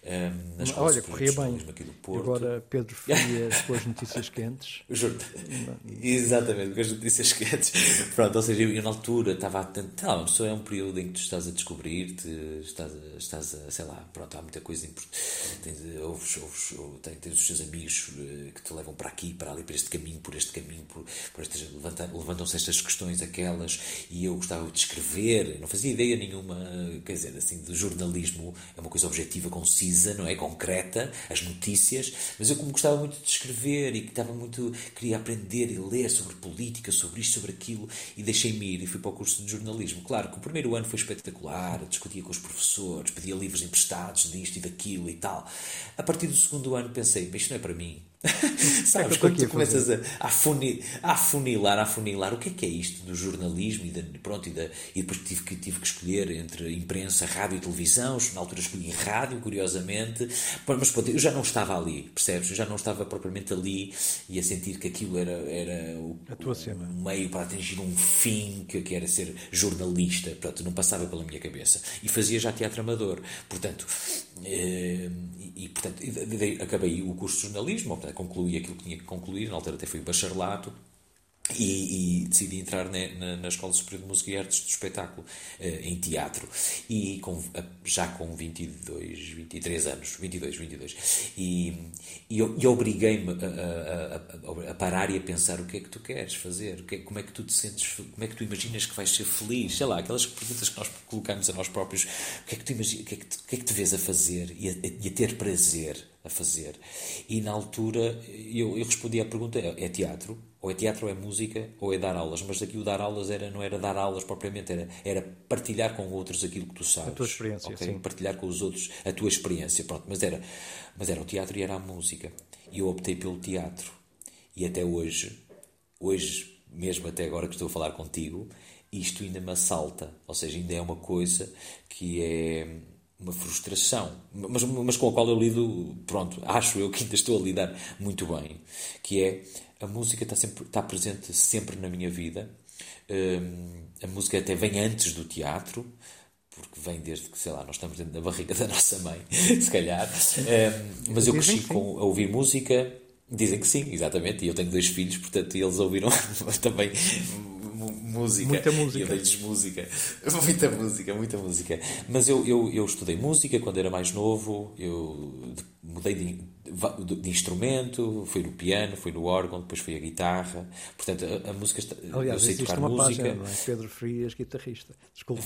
um, nas Olha, corria bem. Aqui do Porto. Agora Pedro Frias com as notícias quentes. Exatamente, com as notícias quentes. Pronto, ou seja, eu, eu na altura estava a tentar. Não, só é um período em que tu estás a descobrir-te, estás, estás a, sei lá, pronto, há muita coisa importante. Tens, ouves, ouves, tens, tens os teus amigos eh, que te levam para aqui, para ali, para este caminho, por este caminho, por, por estas, levantam-se estas questões, aquelas, e eu gostava de escrever, não fazia ideia nenhuma, quer dizer, assim, do jornalismo, é uma coisa objetiva, concisa não é? Concreta, as notícias, mas eu como gostava muito de escrever e que estava muito, queria aprender e ler sobre política, sobre isto, sobre aquilo, e deixei-me ir e fui para o curso de jornalismo. Claro que o primeiro ano foi espetacular, discutia com os professores, pedia livros emprestados disto e daquilo e tal. A partir do segundo ano pensei, mas isto não é para mim. Sabes, quando tu começas a, a, funil, a afunilar, a afunilar, o que é que é isto do jornalismo e, de, pronto, e, de, e depois tive que, tive que escolher entre imprensa, rádio e televisão, na altura escolhi rádio, curiosamente, mas pronto, eu já não estava ali, percebes? Eu já não estava propriamente ali e a sentir que aquilo era, era o, um meio para atingir um fim que, que era ser jornalista, pronto, não passava pela minha cabeça. E fazia já teatro amador, portanto, eh, e, e portanto, acabei o curso de jornalismo, portanto, concluí aquilo que tinha que concluir, na altura até fui bacharelato, e, e, decidi entrar na, na, na, Escola Superior de Música e Artes do Espetáculo, uh, em teatro, e com, já com 22, 23 anos, 22, 22, e, e, e obriguei-me a, a, a, parar e a pensar o que é que tu queres fazer, que, como é que tu te sentes, como é que tu imaginas que vais ser feliz, sei lá, aquelas perguntas que nós colocamos a nós próprios, o que é que tu, imaginas, o que é que, que, é que te vês a fazer e a, e a ter prazer a fazer. E na altura eu, eu respondi à pergunta: é, é teatro? Ou é teatro, ou é música, ou é dar aulas. Mas aqui o dar aulas era, não era dar aulas propriamente, era, era partilhar com outros aquilo que tu sabes. A tua experiência, okay? sim. Partilhar com os outros a tua experiência. Pronto, mas era, mas era o teatro e era a música. E eu optei pelo teatro. E até hoje, hoje mesmo até agora que estou a falar contigo, isto ainda me assalta. Ou seja, ainda é uma coisa que é uma frustração, mas, mas com a qual eu lido, pronto, acho eu que ainda estou a lidar muito bem, que é a música está, sempre, está presente sempre na minha vida. Um, a música até vem antes do teatro, porque vem desde que, sei lá, nós estamos dentro da barriga da nossa mãe, se calhar. Um, mas eu cresci com, a ouvir música. Dizem que sim, exatamente. E eu tenho dois filhos, portanto, eles ouviram também música. Muita música. Eu dei-lhes música. Muita música, muita música. Mas eu, eu, eu estudei música quando era mais novo, eu mudei de, de, instrumento, fui no piano, fui no órgão, depois fui a guitarra. Portanto, a, a música está. Aliás, eu sei tocar uma música. Página, não é? Pedro Frias, guitarrista. Desculpa.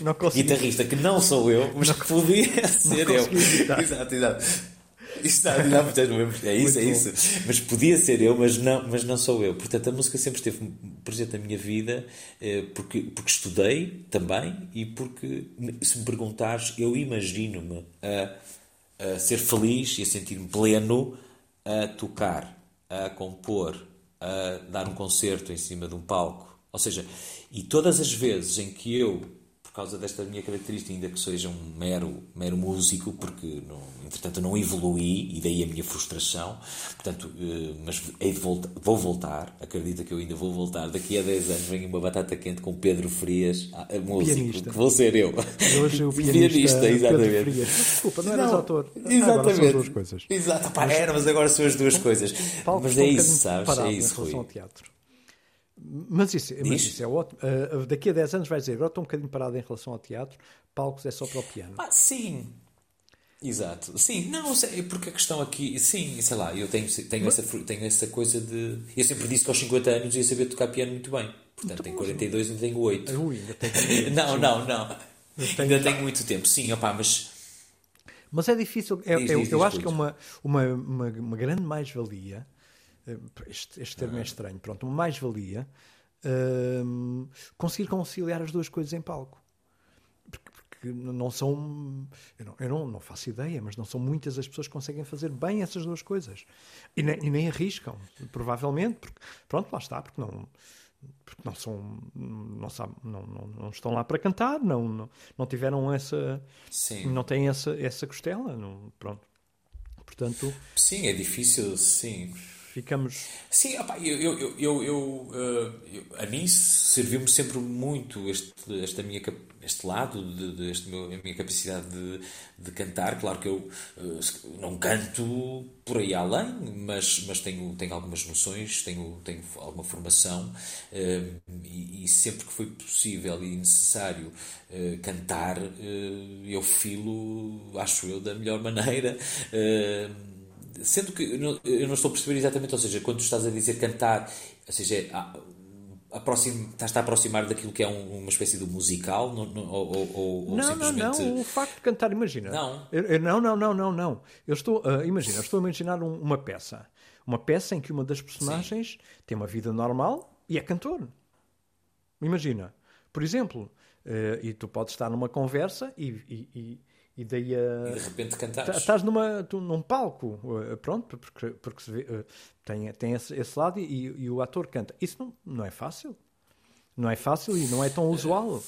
Não. Guitarrista, que não sou eu, mas que podia ser eu. Exato, exato. Exato, não, portanto, é isso, é isso. Mas podia ser eu, mas não, mas não sou eu. Portanto, a música sempre esteve presente na minha vida eh, porque, porque estudei também e porque, se me perguntares, eu imagino-me a, a ser feliz e a sentir-me pleno a tocar, a compor, a dar um concerto em cima de um palco. Ou seja, e todas as vezes em que eu causa desta minha característica, ainda que seja um mero, mero músico, porque não, entretanto não evoluí e daí a minha frustração. Portanto, eh, mas hei de voltar, vou voltar, acredita que eu ainda vou voltar. Daqui a 10 anos venho uma batata quente com Pedro Frias, a músico, pianista. que vou ser eu. hoje o pianista, pianista exatamente. Pedro Frias. Desculpa, não eras não, autor. Exatamente. Agora são as duas coisas. Exato, pá, era, mas agora são as duas coisas. Paulo, mas é isso, sabes? É isso, ao teatro. Mas isso, mas isso é ótimo. Uh, daqui a 10 anos vai dizer, agora estou um bocadinho parado em relação ao teatro, palcos é só para o piano. Ah, sim. Exato. Sim, não, sei, porque a questão aqui, sim, sei lá, eu tenho, tenho, essa, tenho essa coisa de. Eu sempre disse que aos 50 anos ia saber tocar piano muito bem. Portanto, tenho 42 e tenho 8. Ui, ainda tenho não, não, não. Tenho... Ainda tenho muito tempo, sim, opá, mas. Mas é difícil, é, diz, eu, diz, eu acho que é uma, uma, uma, uma grande mais-valia, este, este termo é estranho, pronto, mais-valia, uh, conseguir conciliar as duas coisas em palco porque não são. Eu, não, eu não, não, faço ideia, mas não são muitas as pessoas que conseguem fazer bem essas duas coisas. E nem, e nem arriscam, provavelmente, porque, pronto, lá está, porque não. Porque não são. Não, sabe, não, não, não estão lá para cantar, não, não, não tiveram essa. Sim. Não têm essa, essa costela, não, pronto. Portanto. Sim, é difícil, sim ficamos. Sim, opa, eu, eu, eu, eu, eu, a mim serviu-me sempre muito este, esta minha, este lado, de, de este meu, a minha capacidade de, de cantar. Claro que eu uh, não canto por aí além, mas, mas tenho, tenho algumas noções, tenho, tenho alguma formação uh, e, e, sempre que foi possível e necessário cantar, eu filo, acho eu, da melhor maneira sendo que eu não, eu não, estou a perceber exatamente, ou seja, quando tu estás a dizer cantar, ou seja, aproxim, estás a aproximar daquilo que é um, uma espécie de musical não, não, ou, ou, ou não, simplesmente... não, não, o facto de cantar, imagina. Não. Eu, eu, não, não, não, não, não. Eu estou, uh, imagina, eu estou a imaginar um, uma peça. Uma peça em que uma das personagens Sim. tem uma vida normal e é cantor. Imagina. Por exemplo, uh, e tu podes estar numa conversa e, e, e e daí a. E de repente cantares. Estás numa, tu, num palco, eh, pronto, porque, porque se vê, eh, tem, tem esse, esse lado e, e, o ator canta. Isso não, não é fácil. Não é fácil e não é tão usual.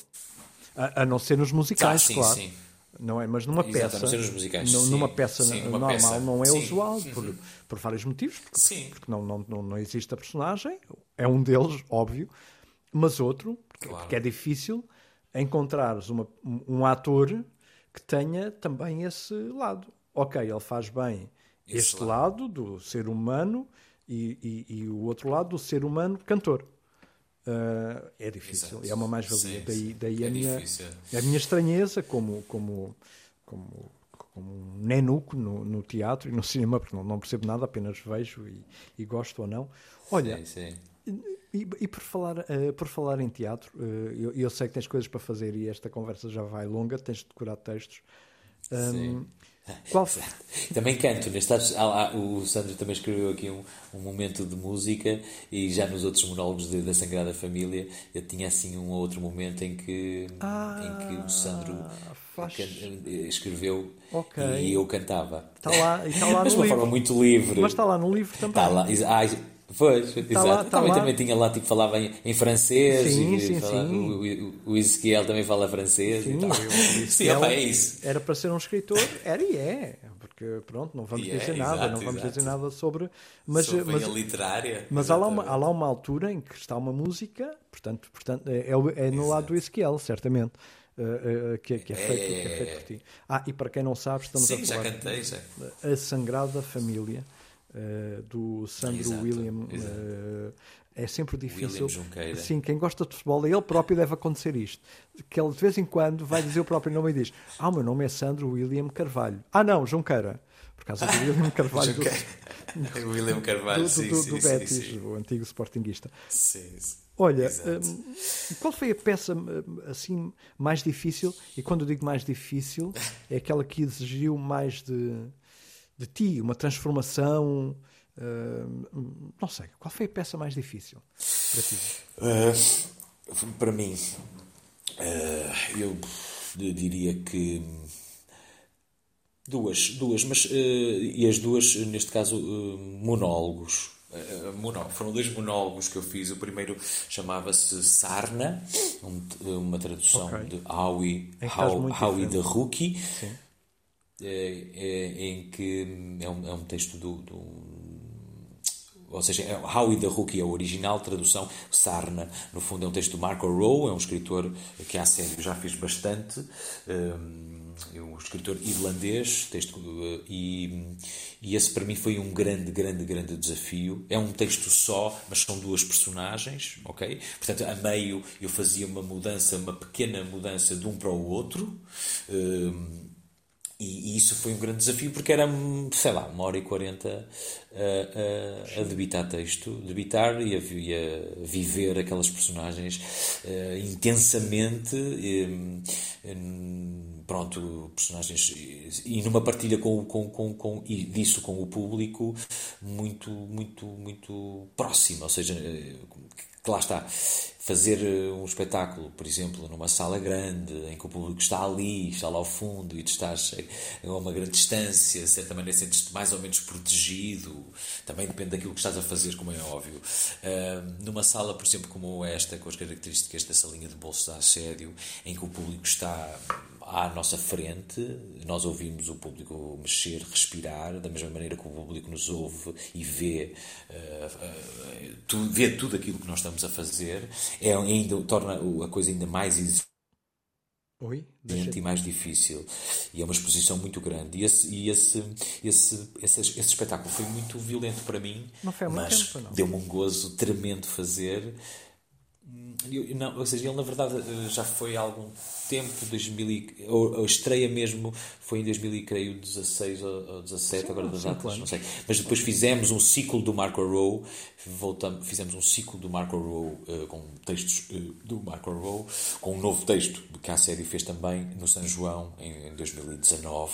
A, a não ser nos musicais, ah, sim, claro. Sim. Não é, mas numa Exato, peça, musicais, numa peça sim, normal peça. não é usual por, uhum. por vários motivos, porque, porque não, não, não, não existe a personagem, é um deles, óbvio, mas outro, porque, claro. porque é difícil encontrares uma, um ator que tenha também esse lado. Ok, ele faz bem esse este lado. lado. do ser humano e, e, e, o outro lado do ser humano cantor. Uh, é difícil, Exato. é uma mais-valia. Daí, daí é a, minha, a minha estranheza como, como, como, como um nenuco no, no, teatro e no cinema, porque não, não percebo nada, apenas vejo e, e gosto ou não. Olha, sim, sim. E, e, por, falar, uh, por falar em teatro, uh, eu, eu, sei que tens coisas para fazer e esta conversa já vai longa, tens de decorar textos. Um, Sim. Qual Também canto, neste o Sandro também escreveu aqui um, um momento de música e já nos outros monólogos de, da Sagrada Família eu tinha assim um outro momento em que, ah, em que o Sandro faz... escreveu okay. e eu cantava. Está lá, está lá Mas de uma livro. forma muito livre. Mas está lá no livro também. Está lá, ah, Pois, tá exato. Lá, tá também, também tinha lá, tipo, falava em, em francês. Sim, e sim, falava, sim. O, o, Ezequiel também fala francês. Sim, sim opa, é isso. Era para ser um escritor, era e é. Porque, pronto, não vamos dizer é, nada, exato, não vamos exato. dizer nada sobre. Mas, sobre mas, literária. Mas há lá, uma, há lá uma altura em que está uma música, portanto, portanto é, é, é no lado do Ezequiel, certamente. Uh, uh, que, que, é feito, que é feito por ti. Ah, e para quem não sabe, estamos Sim, a falar já cantei, já. A Sangrada Família, uh, do Sandro exato, William. Exato. Uh, é sempre difícil. Sim, quem gosta de futebol, ele próprio deve acontecer isto. Que ele de vez em quando vai dizer o próprio nome e diz: Ah, o meu nome é Sandro William Carvalho. Ah, não, Junqueira. Por causa do William Carvalho. do, William Carvalho, do, sim, do, do, sim, Betis, sim, o antigo sportinguista. Sim, sim. Olha, um, qual foi a peça hum, assim mais difícil? E quando eu digo mais difícil, é aquela que exigiu mais de de ti, uma transformação. Uh, não sei, qual foi a peça mais difícil para ti? Uh, para mim, uh, eu diria que duas, duas, mas e as duas, neste caso, monólogos. Foram dois monólogos que eu fiz. O primeiro chamava-se Sarna, um, uma tradução okay. de Howie, Howie, Howie the Rookie. Sim em que é um, é um texto do, do, ou seja, é Howie the Rookie é o original, tradução Sarna, no fundo é um texto do Marco Rowe, é um escritor que a sério já fez bastante, é um escritor irlandês, texto, e, e esse para mim foi um grande, grande, grande desafio. É um texto só, mas são duas personagens, ok? Portanto, a meio eu fazia uma mudança, uma pequena mudança de um para o outro. E, e, isso foi um grande desafio porque era, sei lá, uma hora e quarenta a, a, a, debitar texto, debitar e a, a viver aquelas personagens uh, intensamente. Pronto, personagens. E numa partilha com, com, com, com, e disso com o público muito, muito, muito próxima. Ou seja, eh, que lá está fazer eh, um espetáculo, por exemplo, numa sala grande, em que o público está ali, está lá ao fundo e tu estás a uma grande distância, de certa maneira sentes-te mais ou menos protegido, também depende daquilo que estás a fazer, como é óbvio. Uh, numa sala, por exemplo, como esta, com as características dessa linha de bolso de assédio, em que o público está à nossa frente, nós ouvimos o público mexer, respirar, da mesma maneira que o público nos ouve e vê, uh, uh, tu, vê tudo aquilo que nós estamos a fazer, é ainda, torna a coisa ainda mais Oi? e mais difícil. E é uma exposição muito grande. E esse, e esse, esse, esse, esse espetáculo foi muito violento para mim, mas deu-me um gozo tremendo fazer. Eu, não, ou seja, ele na verdade eh, já foi há algum tempo, 2000, ou, a estreia mesmo foi em 2016 ou 17, Sim, agora das datas, não sei. Mas depois fizemos um ciclo do Marco Rowe, voltamos, fizemos um ciclo do Marco Rowe uh, com textos uh, do Marco Rowe, com um novo texto que a série fez também no São João em, em 2019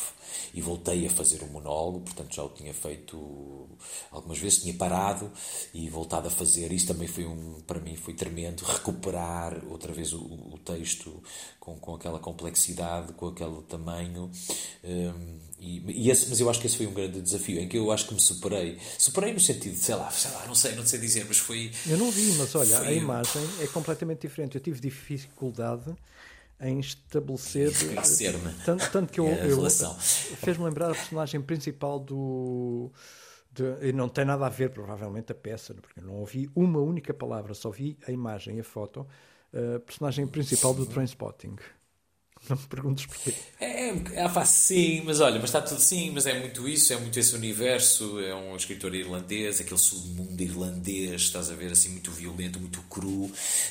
e voltei a fazer o um monólogo, portanto já o tinha feito algumas vezes, tinha parado e voltado a fazer. Isso também foi um, para mim foi tremendo, recuperar outra vez o, o texto com, com aquela complexidade, com aquele tamanho. Um, e, e esse, mas eu acho que esse foi um grande desafio em que eu acho que me superei. Superei no sentido de, sei lá, sei lá, não sei, não sei dizer, mas foi. Eu não vi, mas olha, foi... a imagem é completamente diferente. Eu tive dificuldade em estabelecer. Tanto, tanto que eu. eu Fez-me lembrar a personagem principal do. De, e não tem nada a ver, provavelmente, a peça, porque eu não ouvi uma única palavra, só vi a imagem e a foto a personagem principal do Trainspotting. Não me perguntes porquê. É, é, é sim, mas olha, mas está tudo sim, mas é muito isso, é muito esse universo, é um escritor irlandês, aquele submundo irlandês, estás a ver, assim, muito violento, muito cru,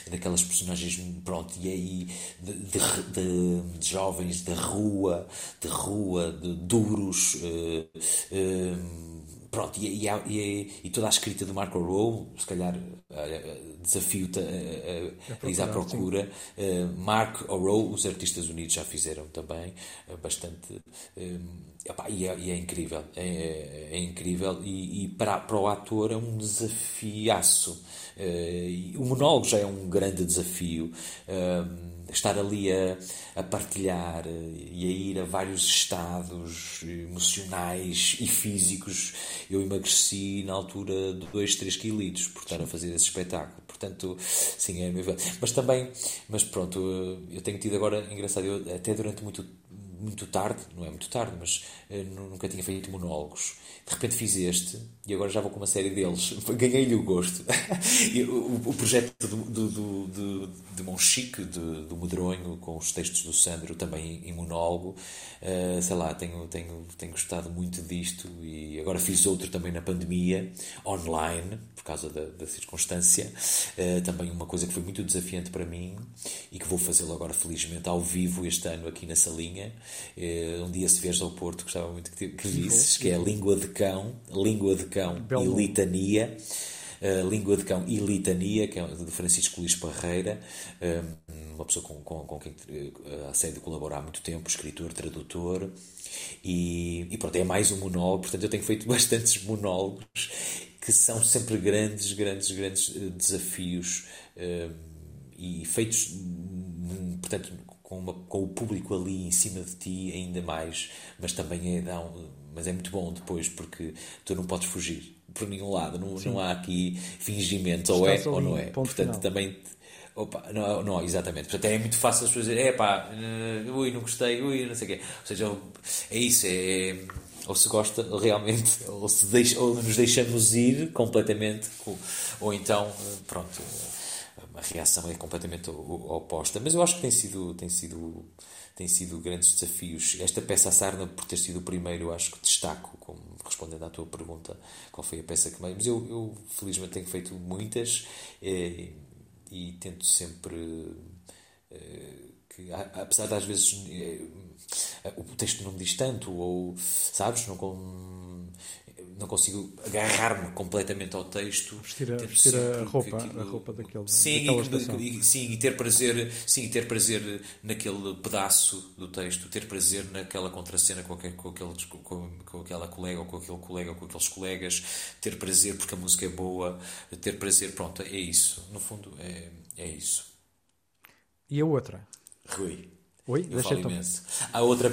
daquelas personagens, pronto, e aí, de, de, de, de jovens da rua, de rua, de duros, uh, uh, pronto, e, e, e, toda a escrita do Marco Rowe, se calhar desafio-te a, a, a, ir à procura. Uh, Mark Rowe, os Artistas Unidos já fizeram também bastante. Uh, e, é, e, é, incrível, é, é, incrível. E, para, para o ator é um desafiaço. o monólogo já é um grande desafio estar ali a, a partilhar eh, e a ir a vários estados emocionais e físicos. Eu emagreci na altura de 2, 3 quilos por estar a fazer esse espetáculo. Portanto, sim, é Mas também, mas pronto, eu tenho tido agora, engraçado, eu, até durante muito muito tarde, não é muito tarde, mas uh, nunca tinha feito monólogos. De repente fiz este e agora já vou com uma série deles. Ganhei-lhe o gosto. o, o, projeto do, do, do, de Monchique, de, do Medronho, com os textos do Sandro, também em monólogo. Uh, sei lá, tenho, tenho, tenho gostado muito disto e agora fiz outro também na pandemia, online, por causa da, da circunstância. Uh, também uma coisa que foi muito desafiante para mim e que vou fazê-lo agora felizmente ao vivo este ano aqui na salinha. Uh, um dia se vieres ao Porto, gostava muito que, que visses, que é a Língua de Cão, Língua de Cão Belo. e Litania. Uh, Língua de Cão e Litania, que é de Francisco Luís Parreira, uma pessoa com, com, com quem a série colabora há muito tempo, escritor, tradutor, e, e pronto, é mais um monólogo, portanto eu tenho feito bastantes monólogos que são sempre grandes, grandes, grandes eh, desafios uh, e feitos, hum, portanto, com, uma, com, o público ali em cima de ti ainda mais, mas também é, dá um, mas é muito bom depois porque tu não podes fugir por nenhum lado, não, não há aqui fingimento, ou é ou não é. Portanto, final. também. Opa, não, não, exatamente. Portanto, é muito fácil as pessoas dizerem: é pá, uh, ui, não gostei, ui, não sei o quê. Ou seja, é isso, é ou se gosta realmente, ou, se deixa, ou nos deixamos ir completamente, ou então, pronto, a reação é completamente oposta. Mas eu acho que tem sido, tem sido, tem sido grandes desafios. Esta peça a Sarna, por ter sido o primeiro, acho que destaco, como respondendo à tua pergunta, qual foi a peça que mais. Mas eu, eu felizmente tenho feito muitas e, eh, e tento sempre. Eh, que apesar de às vezes eh, o texto não me diz tanto ou sabes não não consigo agarrar-me completamente ao texto vestir a, vestir a roupa aquilo, a roupa daquele sim e, e, sim e ter prazer sim ter prazer naquele pedaço do texto ter prazer naquela contracena com, aquele, com, com, com aquela colega ou com aquele colega ou com aqueles colegas ter prazer porque a música é boa ter prazer pronto é isso. No fundo é, é isso. E a outra? Rui Oi, eu falo imenso. A outra.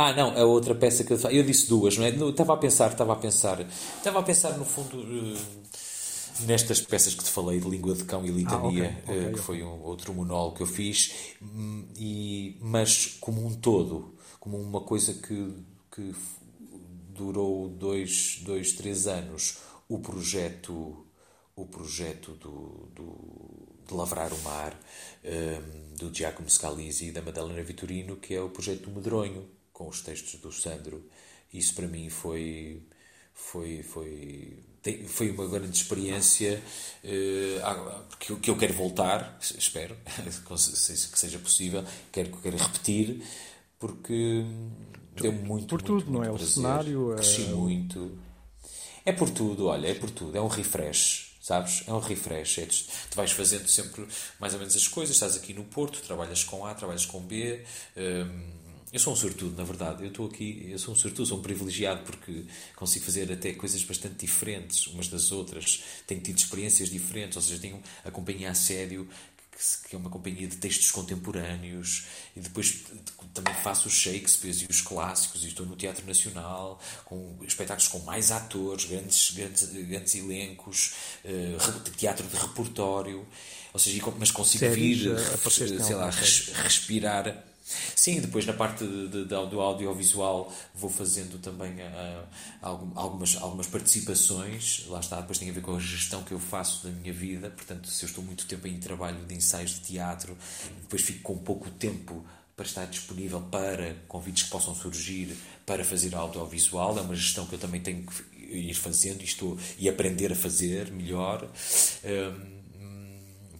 Ah, não, a outra peça que eu Eu disse duas, não é? Estava a pensar, estava a pensar. Estava a pensar, no fundo, eh, nestas peças que te falei, de Língua de Cão e Litania, ah, okay, okay, que foi um outro monólogo que eu fiz, hum, e, mas como um todo, como uma coisa que, que durou dois, dois, três anos, o projeto, o projeto do, do de Lavrar o Mar, um, do Giacomo Scalisi e da Madalena Vitorino, que é o projeto do Medronho, com os textos do Sandro. Isso para mim foi foi foi foi uma grande experiência uh, que, que eu quero voltar espero que seja possível quero quero repetir porque deu muito por tudo muito, não é prazer. o cenário cresci é... muito é por tudo olha é por tudo é um refresh sabes? É um refresh. É, tu vais fazendo sempre mais ou menos as coisas. Estás aqui no Porto, trabalhas com A, trabalhas com B. Hum, eu sou um sortudo, na verdade. Eu estou aqui, eu sou um sortudo, sou um privilegiado porque consigo fazer até coisas bastante diferentes umas das outras. Tenho tido experiências diferentes, ou seja, tenho a companhia a sério que é uma companhia de textos contemporâneos, e depois também faço os Shakespeare e os clássicos, e estou no Teatro Nacional, com espetáculos com mais atores, grandes, grandes, grandes elencos, uh, teatro de repertório, ou seja, mas consigo Séries, vir, sei lá, respirar Sim, depois na parte de, de, do audiovisual vou fazendo também uh, algumas, algumas participações, lá está, depois tem a ver com a gestão que eu faço da minha vida, portanto, se eu estou muito tempo em trabalho de ensaios de teatro, depois fico com pouco tempo para estar disponível para convites que possam surgir para fazer audiovisual, é uma gestão que eu também tenho que ir fazendo e, estou, e aprender a fazer melhor. Hum,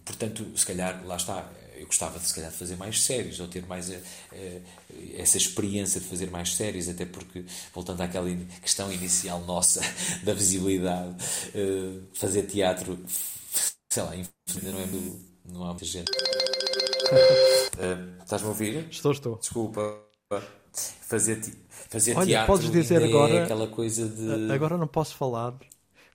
portanto, se calhar, lá está, gostava de, se calhar de fazer mais séries ou ter mais uh, essa experiência de fazer mais séries, até porque, voltando àquela questão inicial nossa da visibilidade, uh, fazer teatro, sei lá, infelizmente não, é do, não há muita gente. Uh, Estás-me a ouvir? Estou, estou. Desculpa. Fazer, fazer Olha, teatro podes dizer agora, é aquela coisa de. Agora não posso falar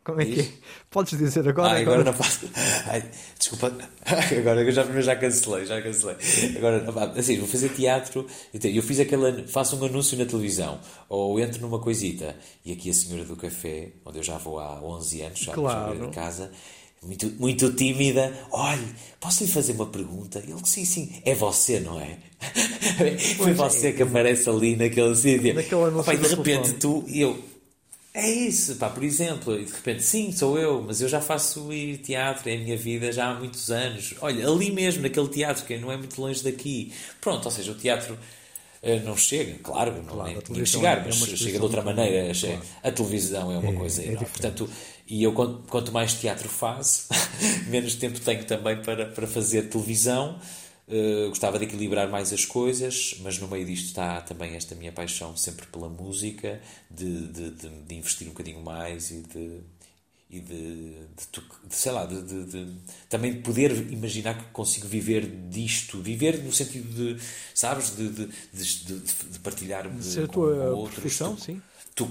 como é que é? Podes dizer agora? Ah, agora, agora não posso. Ai, desculpa, agora eu já, já cancelei, já cancelei. Agora, assim, vou fazer teatro. Eu fiz aquele. Faço um anúncio na televisão, ou entro numa coisita, e aqui a senhora do café, onde eu já vou há 11 anos, já, claro. de casa, muito, muito tímida. Olhe, posso lhe fazer uma pergunta? Ele, sim, sim, é você, não é? Foi você é. que aparece ali naquele sítio. Naquele anúncio. e de repente tu e eu é isso, pá, por exemplo, e de repente, sim, sou eu, mas eu já faço teatro, é a minha vida já há muitos anos. Olha, ali mesmo, naquele teatro, que não é muito longe daqui. Pronto, ou seja, o teatro uh, não chega, claro, não claro, nem tinha que chegar, é mas chega de outra maneira. Claro. A televisão é uma é, coisa é Portanto, e eu, quanto mais teatro faço, menos tempo tenho também para, para fazer televisão. Uh, gostava de equilibrar mais as coisas, mas no meio disto está também esta minha paixão sempre pela música, de, de, de, de investir um bocadinho mais e de, e de, sei lá, de, também poder imaginar que consigo viver disto, viver no sentido de, sabes, de, de, partilhar de ser a tua outros. Profissão, tu, sim. Tu,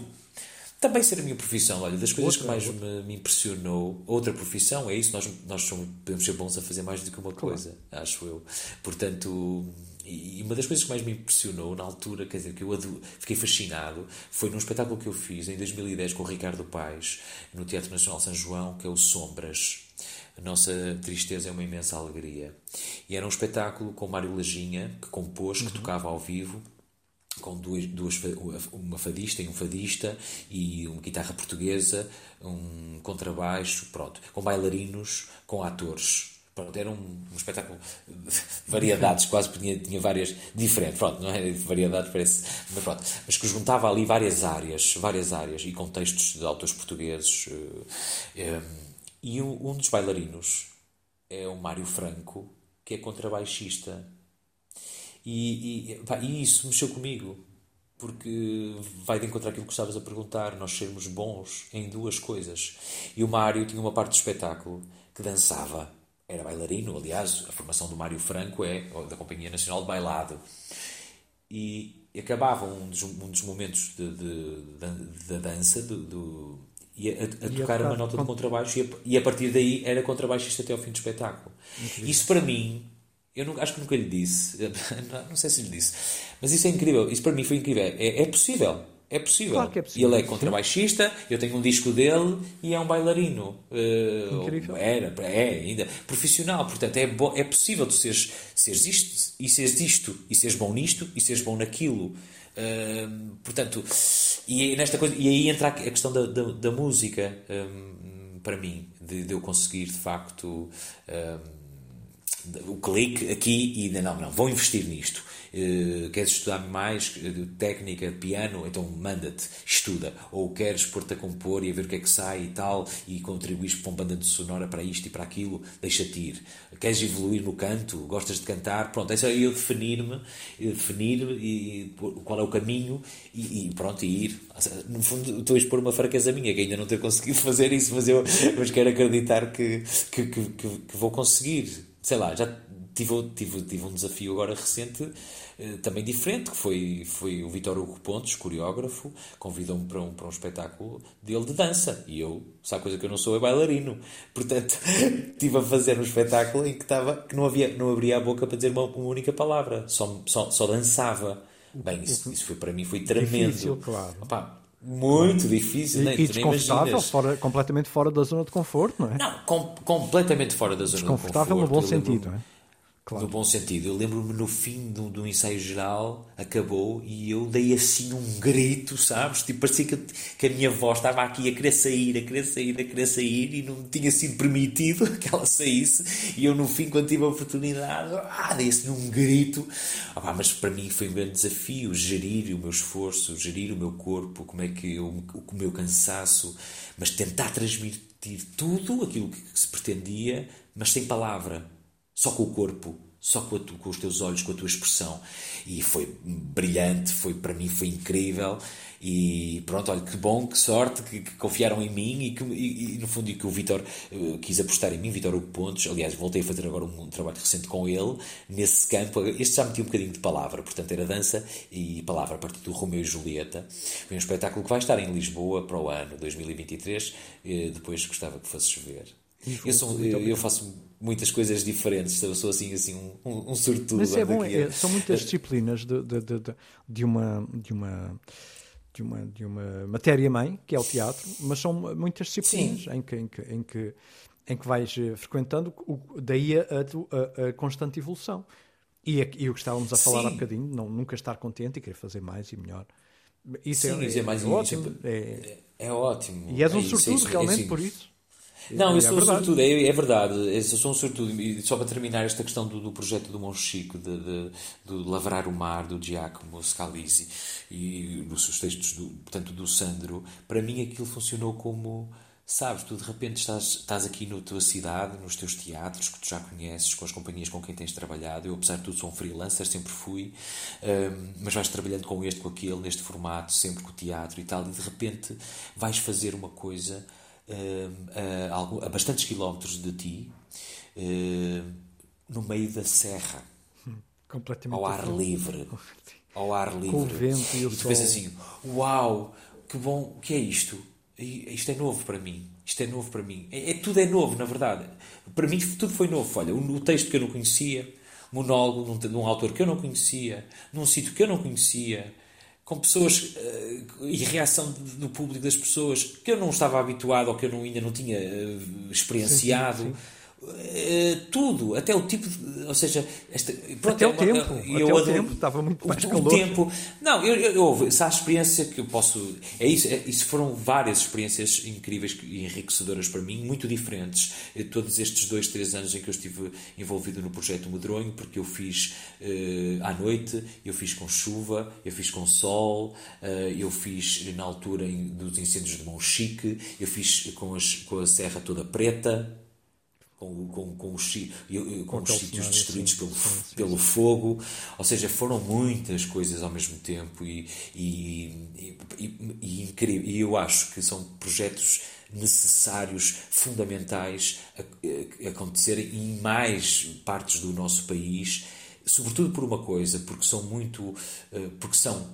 também ser a minha profissão, olha, das coisas outra, que mais me, me, impressionou, outra profissão, é isso, nós, nós somos, podemos ser bons a fazer mais do que uma coisa, claro. acho eu. Portanto, e uma das coisas que mais me impressionou na altura, quer dizer, que eu fiquei fascinado, foi num espetáculo que eu fiz em 2010 com o Ricardo Paes, no Teatro Nacional São João, que é o Sombras. A nossa tristeza é uma imensa alegria. E era um espetáculo com Mário Lajinha, que compôs, que uhum. tocava ao vivo, com duas, duas, uma fadista e um fadista e uma guitarra portuguesa, um contrabaixo, pronto, com bailarinos, com atores. Pronto, era um, um espetáculo de variedades, quase tinha, tinha várias diferentes, pronto, não é variedades, parece, mas pronto, mas que juntava ali várias áreas, várias áreas e contextos de autores portugueses. Eh, e um dos bailarinos é o Mário Franco, que é contrabaixista e, e, pá, e isso mexeu comigo, porque vai de encontrar aquilo que estavas a perguntar, nós sermos bons em duas coisas. E o Mário tinha uma parte do espetáculo que dançava, era bailarino, aliás, a formação do Mário Franco é da Companhia Nacional de Bailado. E acabava um dos, um dos momentos da de, de, de, dança, do, e a, a e tocar a uma nota de contrabaixo, e a, e a partir daí era contrabaixista até ao fim do espetáculo. Incrível. Isso para mim eu não, acho que nunca lhe disse. Não, sei se lhe disse. Mas isso é incrível. Isso para mim foi incrível. É, é possível. É possível. Claro que é possível. E ele é contrabaixista, eu tenho um disco dele e é um bailarino. Uh, Incrível. Era, é ainda. Profissional. Portanto, é, bo, é possível tu seres, seres isto e seres isto. E seres bom nisto e seres bom naquilo. Uh, portanto, e, nesta coisa, e aí entra a questão da, da, da música, um, para mim, de, de, eu conseguir de facto. Um, o clique aqui e não, não, vou investir nisto. Uh, queres estudar mais uh, técnica de piano? Então manda-te, estuda. Ou queres pôr-te a compor e a ver o que é que sai e tal, e contribuís para uma banda de sonora para isto e para aquilo, deixa-te ir. Queres evoluir no canto? Gostas de cantar? Pronto, é só eu definir-me, definir e, qual é o caminho e, e, pronto, e ir. No fundo, estou a expor uma fraqueza minha, que ainda não tenho conseguido fazer isso, mas eu mas quero acreditar que, que, que, que vou conseguir sei lá, já tive, tive, tive um desafio agora recente eh, também diferente, que foi, foi o Vitor Hugo Pontes, coreógrafo, convidou-me para um, para um espetáculo dele de dança. E eu, sabe coisa que eu não sou, é bailarino. Portanto, estive a fazer um espetáculo em que, estava, que não, havia, não abria a boca para dizer uma, uma única palavra, só, só, só dançava. Bem, isso, isso foi, para mim foi tremendo. Difícil, claro. Opa, muito difícil, e, né? e desconfortável, fora, completamente fora da zona de conforto, não é? Não, com, completamente fora da zona de conforto. Desconfortável no bom sentido, não é? Claro. No bom sentido. Eu lembro-me no fim do, do ensaio geral, acabou e eu dei assim um grito, sabes? Tipo, parecia que, que a minha voz estava aqui a querer sair, a querer sair, a querer sair e não tinha sido permitido que ela saísse. E eu, no fim, quando tive a oportunidade, ah, dei assim um grito. Ah, mas para mim foi um grande desafio gerir o meu esforço, gerir o meu corpo, como é que eu, o meu cansaço, mas tentar transmitir tudo aquilo que, que se pretendia, mas sem palavra só com o corpo, só com, tu, com, os teus olhos, com a tua expressão. E foi brilhante, foi para mim foi incrível. E pronto, olha que bom, que sorte que, que confiaram em mim e que e, e, no fundo e que o Vitor uh, quis apostar em mim, Vitor Hugo Pontes. Aliás, voltei a fazer agora um, um, trabalho recente com ele nesse campo. Este já metia um bocadinho de palavra, portanto era dança e palavra a partir do Romeu e Julieta. Foi um espetáculo que vai estar em Lisboa para o ano 2023. Uh, depois gostava que fosses ver. Eu, sou, eu, eu faço muitas coisas diferentes. Eu sou assim, assim um, um, sortudo. Mas é bom, é, são muitas disciplinas de, de, de, de, uma. De uma de uma, de uma matéria-mãe, que é o teatro, mas são muitas disciplinas em que, em que, em que, em que vais eh, frequentando, daí a, a, a constante evolução. E, e o que estávamos a falar Sim. há bocadinho, não, nunca estar contente e querer fazer mais e melhor. Isso Sim, é, é, é, mais ótimo. É, é, é, ótimo. E és um é sortudo realmente por isso. Não, eu sou é um sortudo, é, é verdade. Eu sou um sortudo. E só para terminar esta questão do, do projeto do Monchico, de, de, de Lavrar o Mar, do Giacomo Scalisi, e dos textos, do, portanto, do Sandro, para mim aquilo funcionou como sabes, tu de repente estás, estás aqui na tua cidade, nos teus teatros que tu já conheces, com as companhias com quem tens trabalhado. Eu, apesar de tudo, sou um freelancer, sempre fui, um, mas vais trabalhando com este, com aquele, neste formato, sempre com o teatro e tal, e de repente vais fazer uma coisa a, a, bastantes quilómetros de ti, no meio da serra, completamente ao ar livre, ao ar livre. Com o vento e o e tu pensas assim, uau, que bom, o que é isto? Isto é novo para mim. Isto é novo para mim. É, é, tudo é novo, na verdade. Para mim tudo foi novo. Olha, o, o texto que eu não conhecia, monólogo de um autor que eu não conhecia, num sítio que eu não conhecia, com pessoas uh, e reação do público das pessoas que eu não estava habituado ou que eu não, ainda não tinha uh, experienciado. Sim, sim, sim. Uh, tudo, até o tipo de, ou seja, esta, pronto, até é uma, o tempo, eu, até o tempo, estava muito mais o, calor. O tempo, não, eu, eu, eu, essa experiência que eu posso, é isso, é, isso foram várias experiências incríveis e enriquecedoras para mim, muito diferentes, todos estes dois, três anos em que eu estive envolvido no projeto Medronho, porque eu fiz uh, à noite, eu fiz com chuva, eu fiz com sol, uh, eu fiz na altura dos incêndios de Monchique, eu fiz com, as, com a serra toda preta, com, com, com, os, com os sítios destruídos pelo, pelo fogo, ou seja, foram muitas coisas ao mesmo tempo e, e, e, e, incrível. E eu acho que são projetos necessários, fundamentais a, acontecerem em mais partes do nosso país, sobretudo por uma coisa, porque são muito, eh, porque são,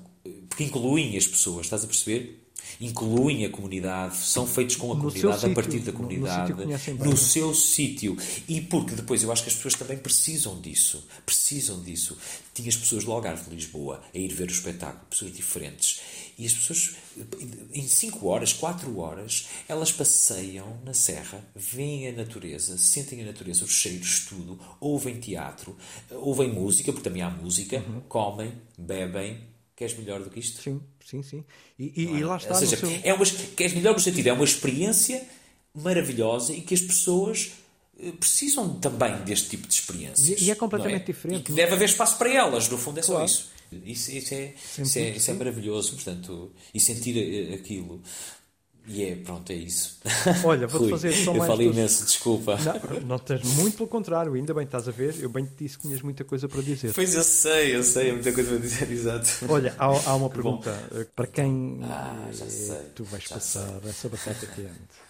porque incluem as pessoas, estás a perceber? Incluem a comunidade, são feitos com a no comunidade, a partir da comunidade, no, no seu sítio. E porque depois eu acho que as pessoas também precisam disso. Precisam disso. Tinhas pessoas do Algarve de Lisboa a ir ver o espetáculo, pessoas diferentes. E as pessoas, em 5 horas, 4 horas, elas passeiam na serra, veem a natureza, sentem a natureza, os cheiros, tudo, ouvem teatro, ouvem música, porque também há música, uhum. comem, bebem, Queres melhor do que isto? Sim, sim, sim. E, e, é? e lá está. Ou seja, seu... é uma, queres melhor no sentido, é uma experiência maravilhosa e que as pessoas eh, precisam também deste tipo de experiências. E, e é completamente é? diferente. E que deve haver espaço para elas, no fundo é claro. só isso. Isso, isso, é, isso, é, isso é maravilhoso, portanto, e sentir eh, aquilo. E é, pronto, é isso. Olha, vou-te fazer só mais. Eu falei imenso, desculpa. Não, não tens muito pelo contrário, ainda bem estás a ver. Eu bem te disse que tinhas muita coisa para dizer. Pois eu sei, eu sei, muita coisa para dizer, exato. Olha, há, há uma pergunta Bom. Eh, para quem ah, já sei, tu vais passar sei. essa batata quente.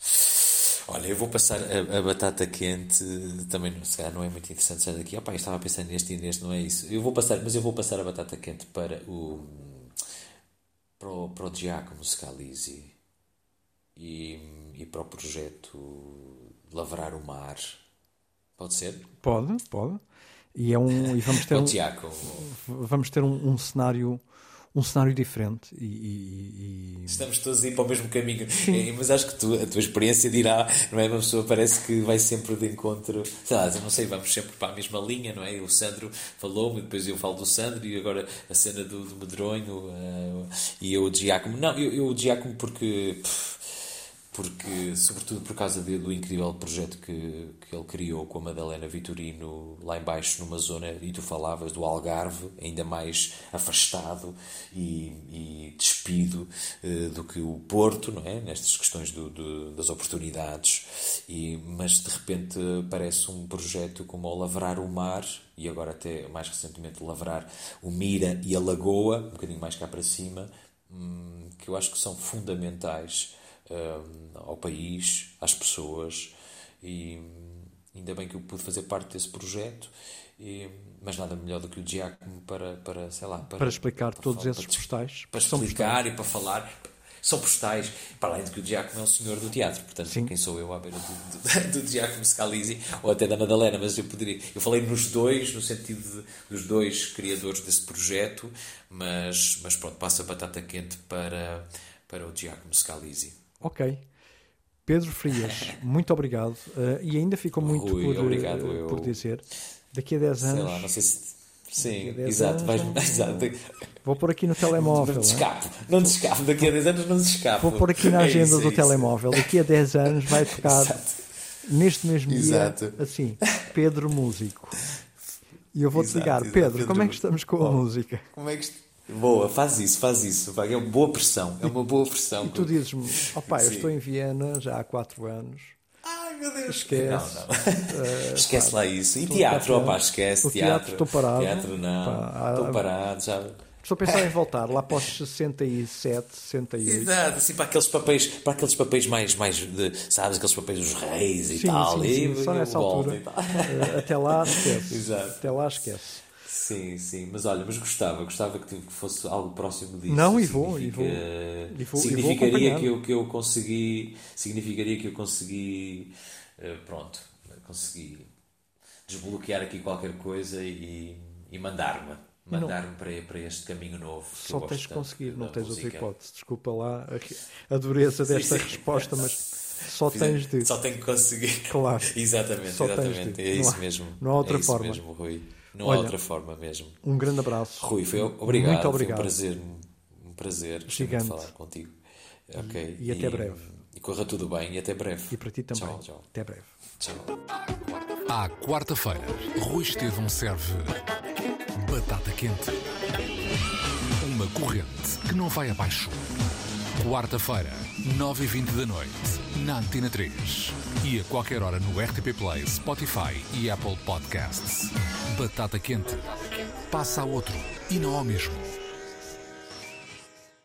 Olha, eu vou passar a, a, batata quente, também se calhar não é muito interessante sair daqui. Opa, eu estava pensando neste e neste, não é isso. Eu vou passar, mas eu vou passar a batata quente para o para o, para o Giacomo Scalisi e, e para o projeto Lavrar o Mar. Pode ser? Pode, pode. E, é um, e vamos ter, um, vamos ter um, um cenário um cenário diferente e, e, e, estamos todos a ir para o mesmo caminho. Sim. mas acho que tu, a tua experiência dirá não é? Uma pessoa parece que vai sempre de encontro sei lá, não sei vamos sempre para a mesma linha não é? O Sandro falou-me depois eu falo do Sandro e agora a cena do, do Medronho uh, e eu o Giacomo. Não eu, eu o Giacomo porque pff, porque, sobretudo por causa de, do incrível projeto que, que ele criou com a Madalena Vitorino lá embaixo numa zona, e tu falavas do Algarve, ainda mais afastado e, e despido eh, do que o Porto, não é? Nestas questões do, do, das oportunidades, e, mas de repente parece um projeto como o Lavrar o Mar, e agora até mais recentemente Lavrar o Mira e a Lagoa, um bocadinho mais cá para cima, hum, que eu acho que são fundamentais ao país, às pessoas e ainda bem que eu pude fazer parte desse projeto e, mas nada melhor do que o Giacomo para, para sei lá para, para explicar para, todos para, esses postais para explicar postais. e para falar são postais, para além de que o Giacomo é o senhor do teatro, portanto, Sim. quem sou eu à beira do, do, do Giacomo Scalisi ou até da Madalena, mas eu poderia. Eu falei nos dois, no sentido de, dos dois criadores desse projeto, mas, mas pronto, passa a batata quente para, para o Giacomo Scalisi. Ok. Pedro Frias, muito obrigado. Uh, e ainda ficou muito Rui, por, obrigado, uh, por dizer. Daqui a 10 anos. Sei lá, não sei se. Sim, exato, vais, exato. Vou pôr aqui no telemóvel. Não te escapo, não te escapo, daqui a 10 anos não te escapo. Vou pôr aqui na é agenda é isso, do é telemóvel. Daqui a 10 anos vai tocar exato. neste mesmo exato. dia, assim, Pedro Músico. E eu vou-te ligar, Pedro, Pedro, como é que estamos com a música? Como é que Boa, faz isso, faz isso. Vai, é uma boa pressão. É uma boa pressão. E tu dizes-me, ó oh, pai, eu estou em Viena já há 4 anos. Ai meu Deus, esquece. Não, não. Uh, esquece pá, lá isso. E teatro, ó pá, esquece. O teatro, estou parado. Teatro não. Estou parado, já. Estou a pensar em voltar lá para os 67, 68. Exato, assim para aqueles papéis, para aqueles papéis mais, mais de, sabes, aqueles papéis dos reis e sim, tal. Sim, sim, e, só nessa altura. Uh, até lá esquece. Exato. Até lá esquece. Sim, sim, mas olha, mas gostava, gostava que fosse algo próximo disso. Não, e vou, e vou, e vou. Significaria e vou que, eu, que eu consegui, significaria que eu consegui, uh, pronto, consegui desbloquear aqui qualquer coisa e, e mandar-me. Mandar-me para, para este caminho novo. Só tens de conseguir, não tens outra hipótese. Desculpa lá a, a dureza desta sim, sim. resposta, mas Só tens de. Só tenho que conseguir. Claro. exatamente, Só exatamente. É Não isso há- mesmo. não há outra é isso forma. mesmo, Rui. Não Olha, há outra forma mesmo. Um grande abraço. Rui, foi obrigado. Muito obrigado. Foi um prazer, um prazer Gigante. falar contigo. Ok. e até breve. E corra tudo bem e até breve. E para ti também. Tchau, tchau. Até breve. tchau. À quarta-feira, Rui Estevão serve batata quente. Uma corrente que não vai abaixo. Quarta-feira, 9h20 da noite, na Antena 3. E a qualquer hora no RTP Play, Spotify e Apple Podcasts. Batata quente. Passa a outro e não ao mesmo.